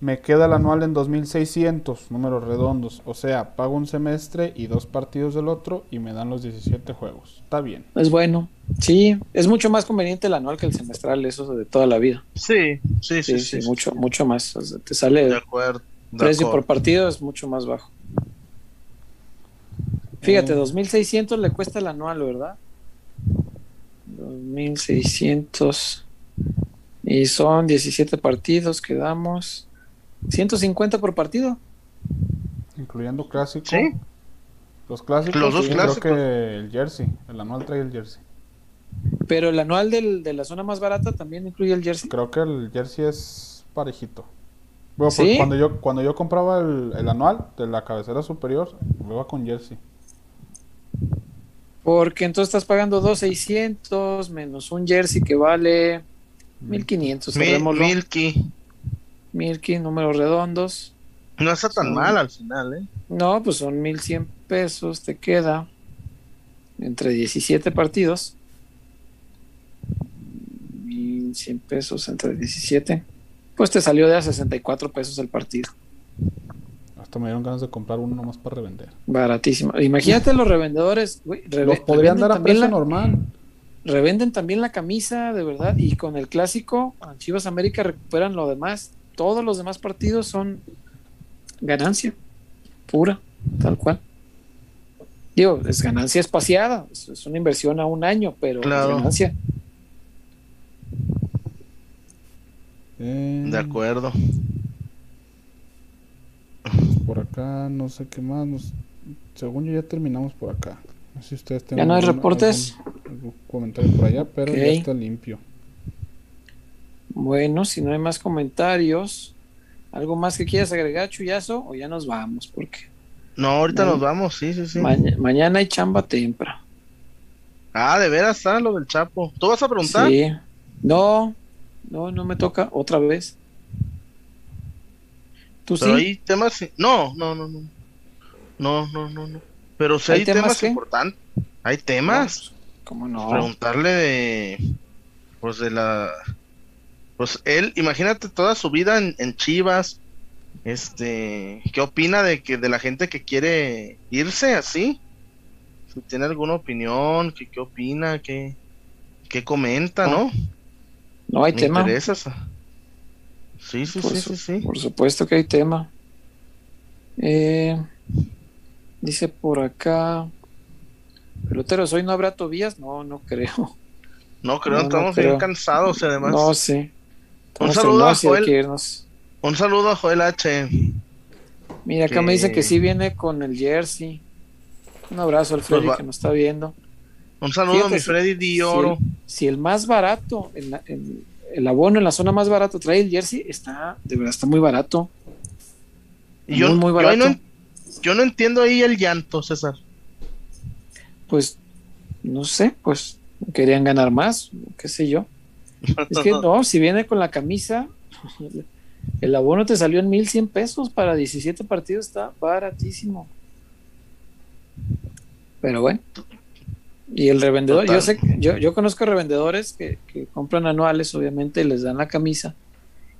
me queda el anual en 2600, números redondos. O sea, pago un semestre y dos partidos del otro y me dan los 17 juegos. Está bien. Es bueno. Sí, es mucho más conveniente el anual que el semestral, eso de toda la vida. Sí, sí, sí, Sí, sí. sí, mucho, mucho más. O sea, te sale De el acuerdo. de precio por partido es mucho más bajo. Fíjate, Eh. 2600 le cuesta el anual, ¿verdad? 2600 y son 17 partidos que damos 150 por partido. Incluyendo clásico. Sí. Los clásicos. Los dos y creo clásicos. que el jersey. El anual trae el jersey. Pero el anual del- de la zona más barata también incluye el jersey. Creo que el jersey es parejito. Bueno, ¿Sí? porque cuando yo cuando yo compraba el, el anual de la cabecera superior, iba con jersey. Porque entonces estás pagando 2.600 menos un jersey que vale 1.500. Mil- cerrémoslo. Milky. 1.500 números redondos. No está tan mal al final, ¿eh? No, pues son 1.100 pesos. Te queda entre 17 partidos. 1.100 pesos entre 17. Pues te salió de a 64 pesos el partido. Hasta me dieron ganas de comprar uno nomás para revender. Baratísimo. Imagínate los revendedores. reve- Los podrían revenden dar a también precio la- normal. Revenden también la camisa, de verdad. Y con el clásico, Chivas América recuperan lo demás. Todos los demás partidos son ganancia pura, tal cual. Digo, es ganancia espaciada, es, es una inversión a un año, pero Claro. es ganancia. Eh, De acuerdo. Por acá, no sé qué más. nos- Según yo ya terminamos por acá. No sé si ustedes ¿Ya no hay algún- reportes? algún- algún comentario por allá, pero ya está limpio. Bueno, si no hay más comentarios, ¿algo más que quieras agregar, Chuyazo? O ya nos vamos, porque No, ahorita No. nos vamos, sí, sí, sí. maña- mañana hay chamba temprano. Ah, de veras está lo del Chapo. ¿Tú vas a preguntar? Sí. No, no, no me toca otra vez. ¿Tú Pero sí? hay temas. No, no, no, no. No, no, no, no. Pero sí ¿Hay hay, temas temas, importantes. Hay temas. ¿Cómo no? Preguntarle de. Pues de la. Pues él, imagínate toda su vida en, en Chivas. Este. ¿Qué opina de que de la gente que quiere irse así? Si tiene alguna opinión, ¿qué, qué opina? ¿Qué, qué comenta, no? No hay Me tema. interesa. Sí, sí, Por, sí, su- sí, sí. por supuesto que hay tema. Eh, dice por acá. Peloteros, ¿hoy no habrá Tobías? No, no creo. No, creo, No, no estamos creo. bien cansados además. No sé. Un saludo a Joel. que irnos. Un saludo a Joel H. Mira, acá que- me dicen que sí viene con el jersey. Un abrazo al Pues Freddy que nos está viendo. Un saludo Fíjate, a mi Freddy Di Oro. Si el, si el más barato, en la- en el abono en la zona más barato trae el jersey, está, de verdad, está muy barato. Y yo, muy, muy yo ahí barato. no, yo no entiendo ahí el llanto, César. Pues, no sé, pues querían ganar más, qué sé yo. Es que no, si viene con la camisa, el abono te salió en 1100 pesos para 17 partidos, está baratísimo. Pero bueno. Y el revendedor, Total. yo sé, yo, yo conozco revendedores que, que compran anuales, obviamente, y les dan la camisa.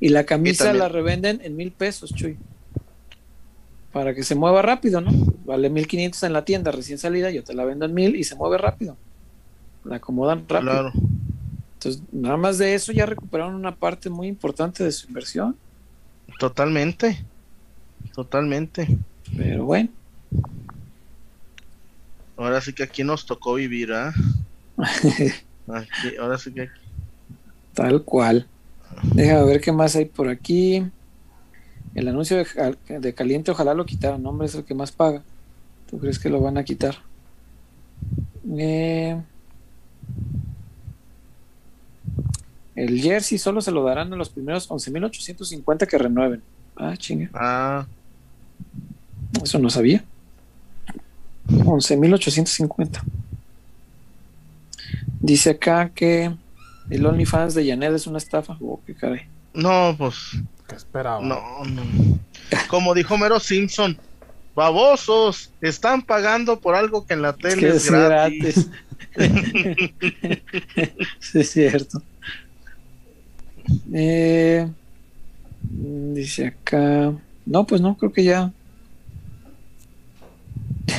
Y la camisa la revenden en mil pesos, Chuy. Para que se mueva rápido, ¿no? Vale 1500 en la tienda recién salida, yo te la vendo en mil y se mueve rápido. La acomodan rápido. Claro. Entonces, nada más de eso ya recuperaron una parte muy importante de su inversión. Totalmente. Totalmente. Pero bueno, Ahora sí que aquí nos tocó vivir, ¿ah? Ahora sí que aquí. tal cual. Déjame ver qué más hay por aquí. El anuncio de, de caliente, ojalá lo quitaran. Hombre, es el que más paga. ¿Tú crees que lo van a quitar? Eh, el jersey solo se lo darán a los primeros 11.850 que renueven. Ah, chinga. Ah, Eso no sabía. 11.850. Dice acá que el OnlyFans de Janet es una estafa. Oh, qué caray. No, pues. ¿Qué esperaba? No, no. Como dijo Mero Simpson, babosos, están pagando por algo que en la tele es, gratis. sí, es cierto. Eh, dice acá. No, pues no, creo que ya.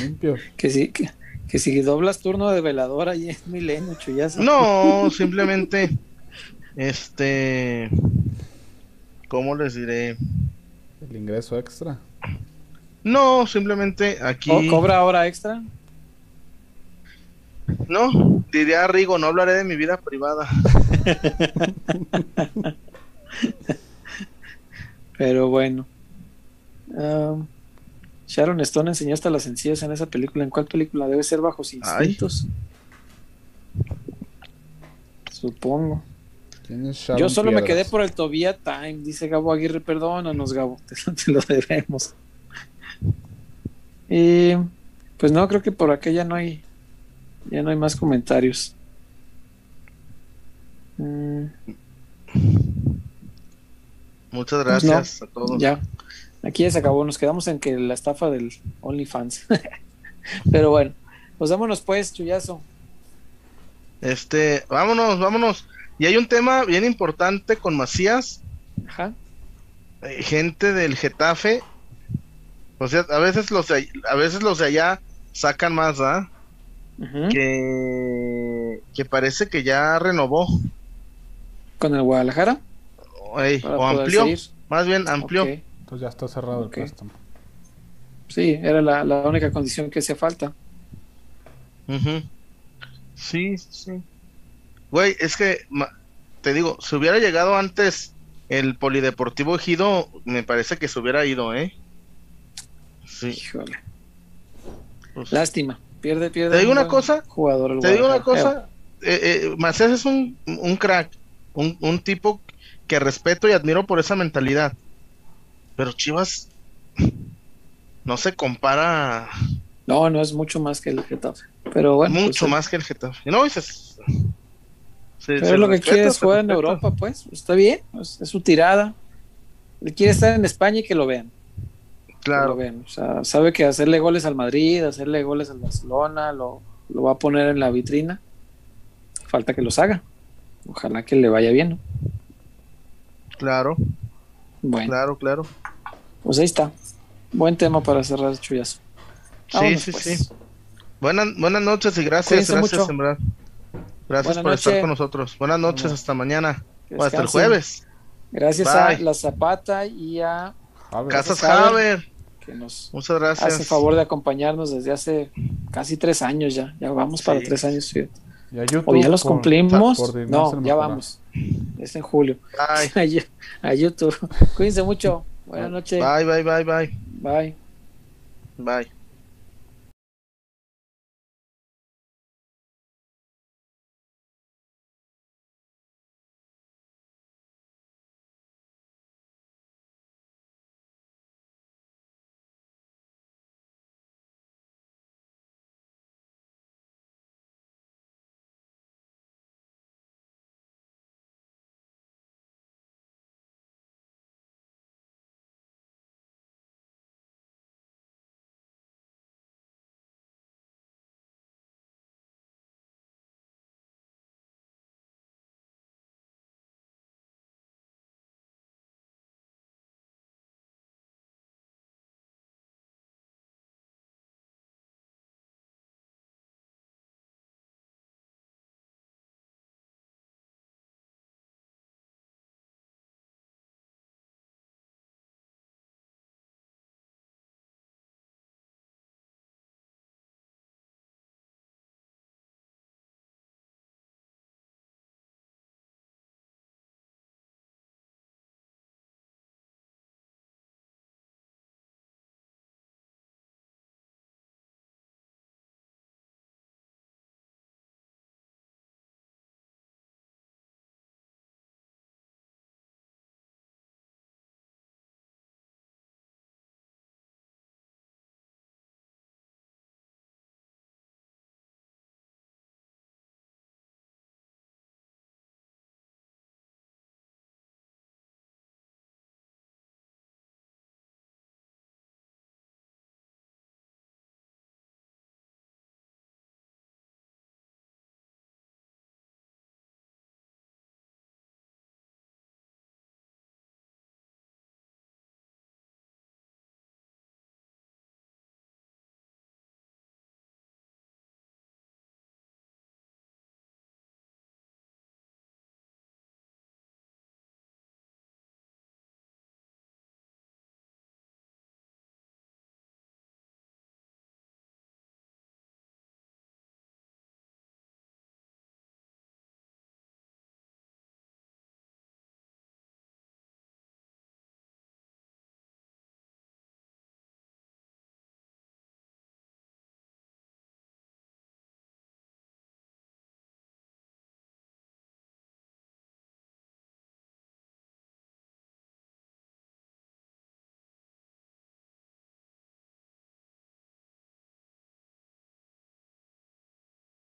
Limpio. Que sí, que, que si doblas turno de veladora y es milenio, chuyazo. No, simplemente. Este. ¿Cómo les diré? El ingreso extra. No, simplemente aquí. ¿Cobra hora extra? No, diría Rigo, no hablaré de mi vida privada. Pero bueno. Um, Sharon Stone enseñó hasta las sencillas en esa película. ¿En cuál película? Debe ser Bajos Instintos. Supongo. Yo solo me quedé por el Tobía Time, dice Gabo Aguirre. Perdónanos, Gabo, te, lo debemos. Y pues no, creo que por acá ya no hay ya no hay más comentarios. Mm. Muchas gracias a todos. Ya, aquí ya se acabó. Nos quedamos en que la estafa del OnlyFans. Pero bueno, pues vámonos pues, chullazo. Este, vámonos, vámonos. Y hay un tema bien importante con Macías. Ajá. Eh, gente del Getafe. O sea, a veces los de, a veces los de allá sacan más, ¿ah? que, que parece que ya renovó. ¿Con el Guadalajara? o amplió. Más bien amplió. Entonces ya está cerrado el préstamo. Sí, era la, única condición que hacía falta. Sí, sí. Güey, es que te digo, si hubiera llegado antes el Polideportivo Ejido, me parece que se hubiera ido, ¿eh? Sí. Híjole. Pues Lástima. Pierde, pierde. Te digo una cosa. Jugador te digo una cosa. Eh, eh, Macías es un, un crack. Un, un, tipo que respeto y admiro por esa mentalidad. Pero Chivas no se compara. No, no es mucho más que el Getafe. Pero bueno. Mucho pues, más que el Getafe. No, dices. pero lo que quiere es jugar en Europa, pues. Está bien. Es, su tirada. Quiere estar en España y que lo vean. Claro. O sea, sabe que hacerle goles al Madrid, hacerle goles al Barcelona, lo, lo va a poner en la vitrina. Falta que los haga. Ojalá que le vaya bien. ¿no? Claro. Bueno. Claro, claro. Pues ahí está. Buen tema para cerrar el chullazo. sí, sí, pues. sí. Buenas, buenas noches y gracias, gracias, Gracias por estar con nosotros. Buenas noches, hasta mañana. hasta el jueves. Gracias a La Zapata y a Casas Haber. Que nos Muchas gracias. hace favor de acompañarnos desde hace casi tres años ya. Ya vamos para tres años. O ya los cumplimos. no, ya vamos. Es en julio. Bye. a YouTube. Cuídense mucho. Buenas noches. Bye, bye, bye, bye. Bye. Bye.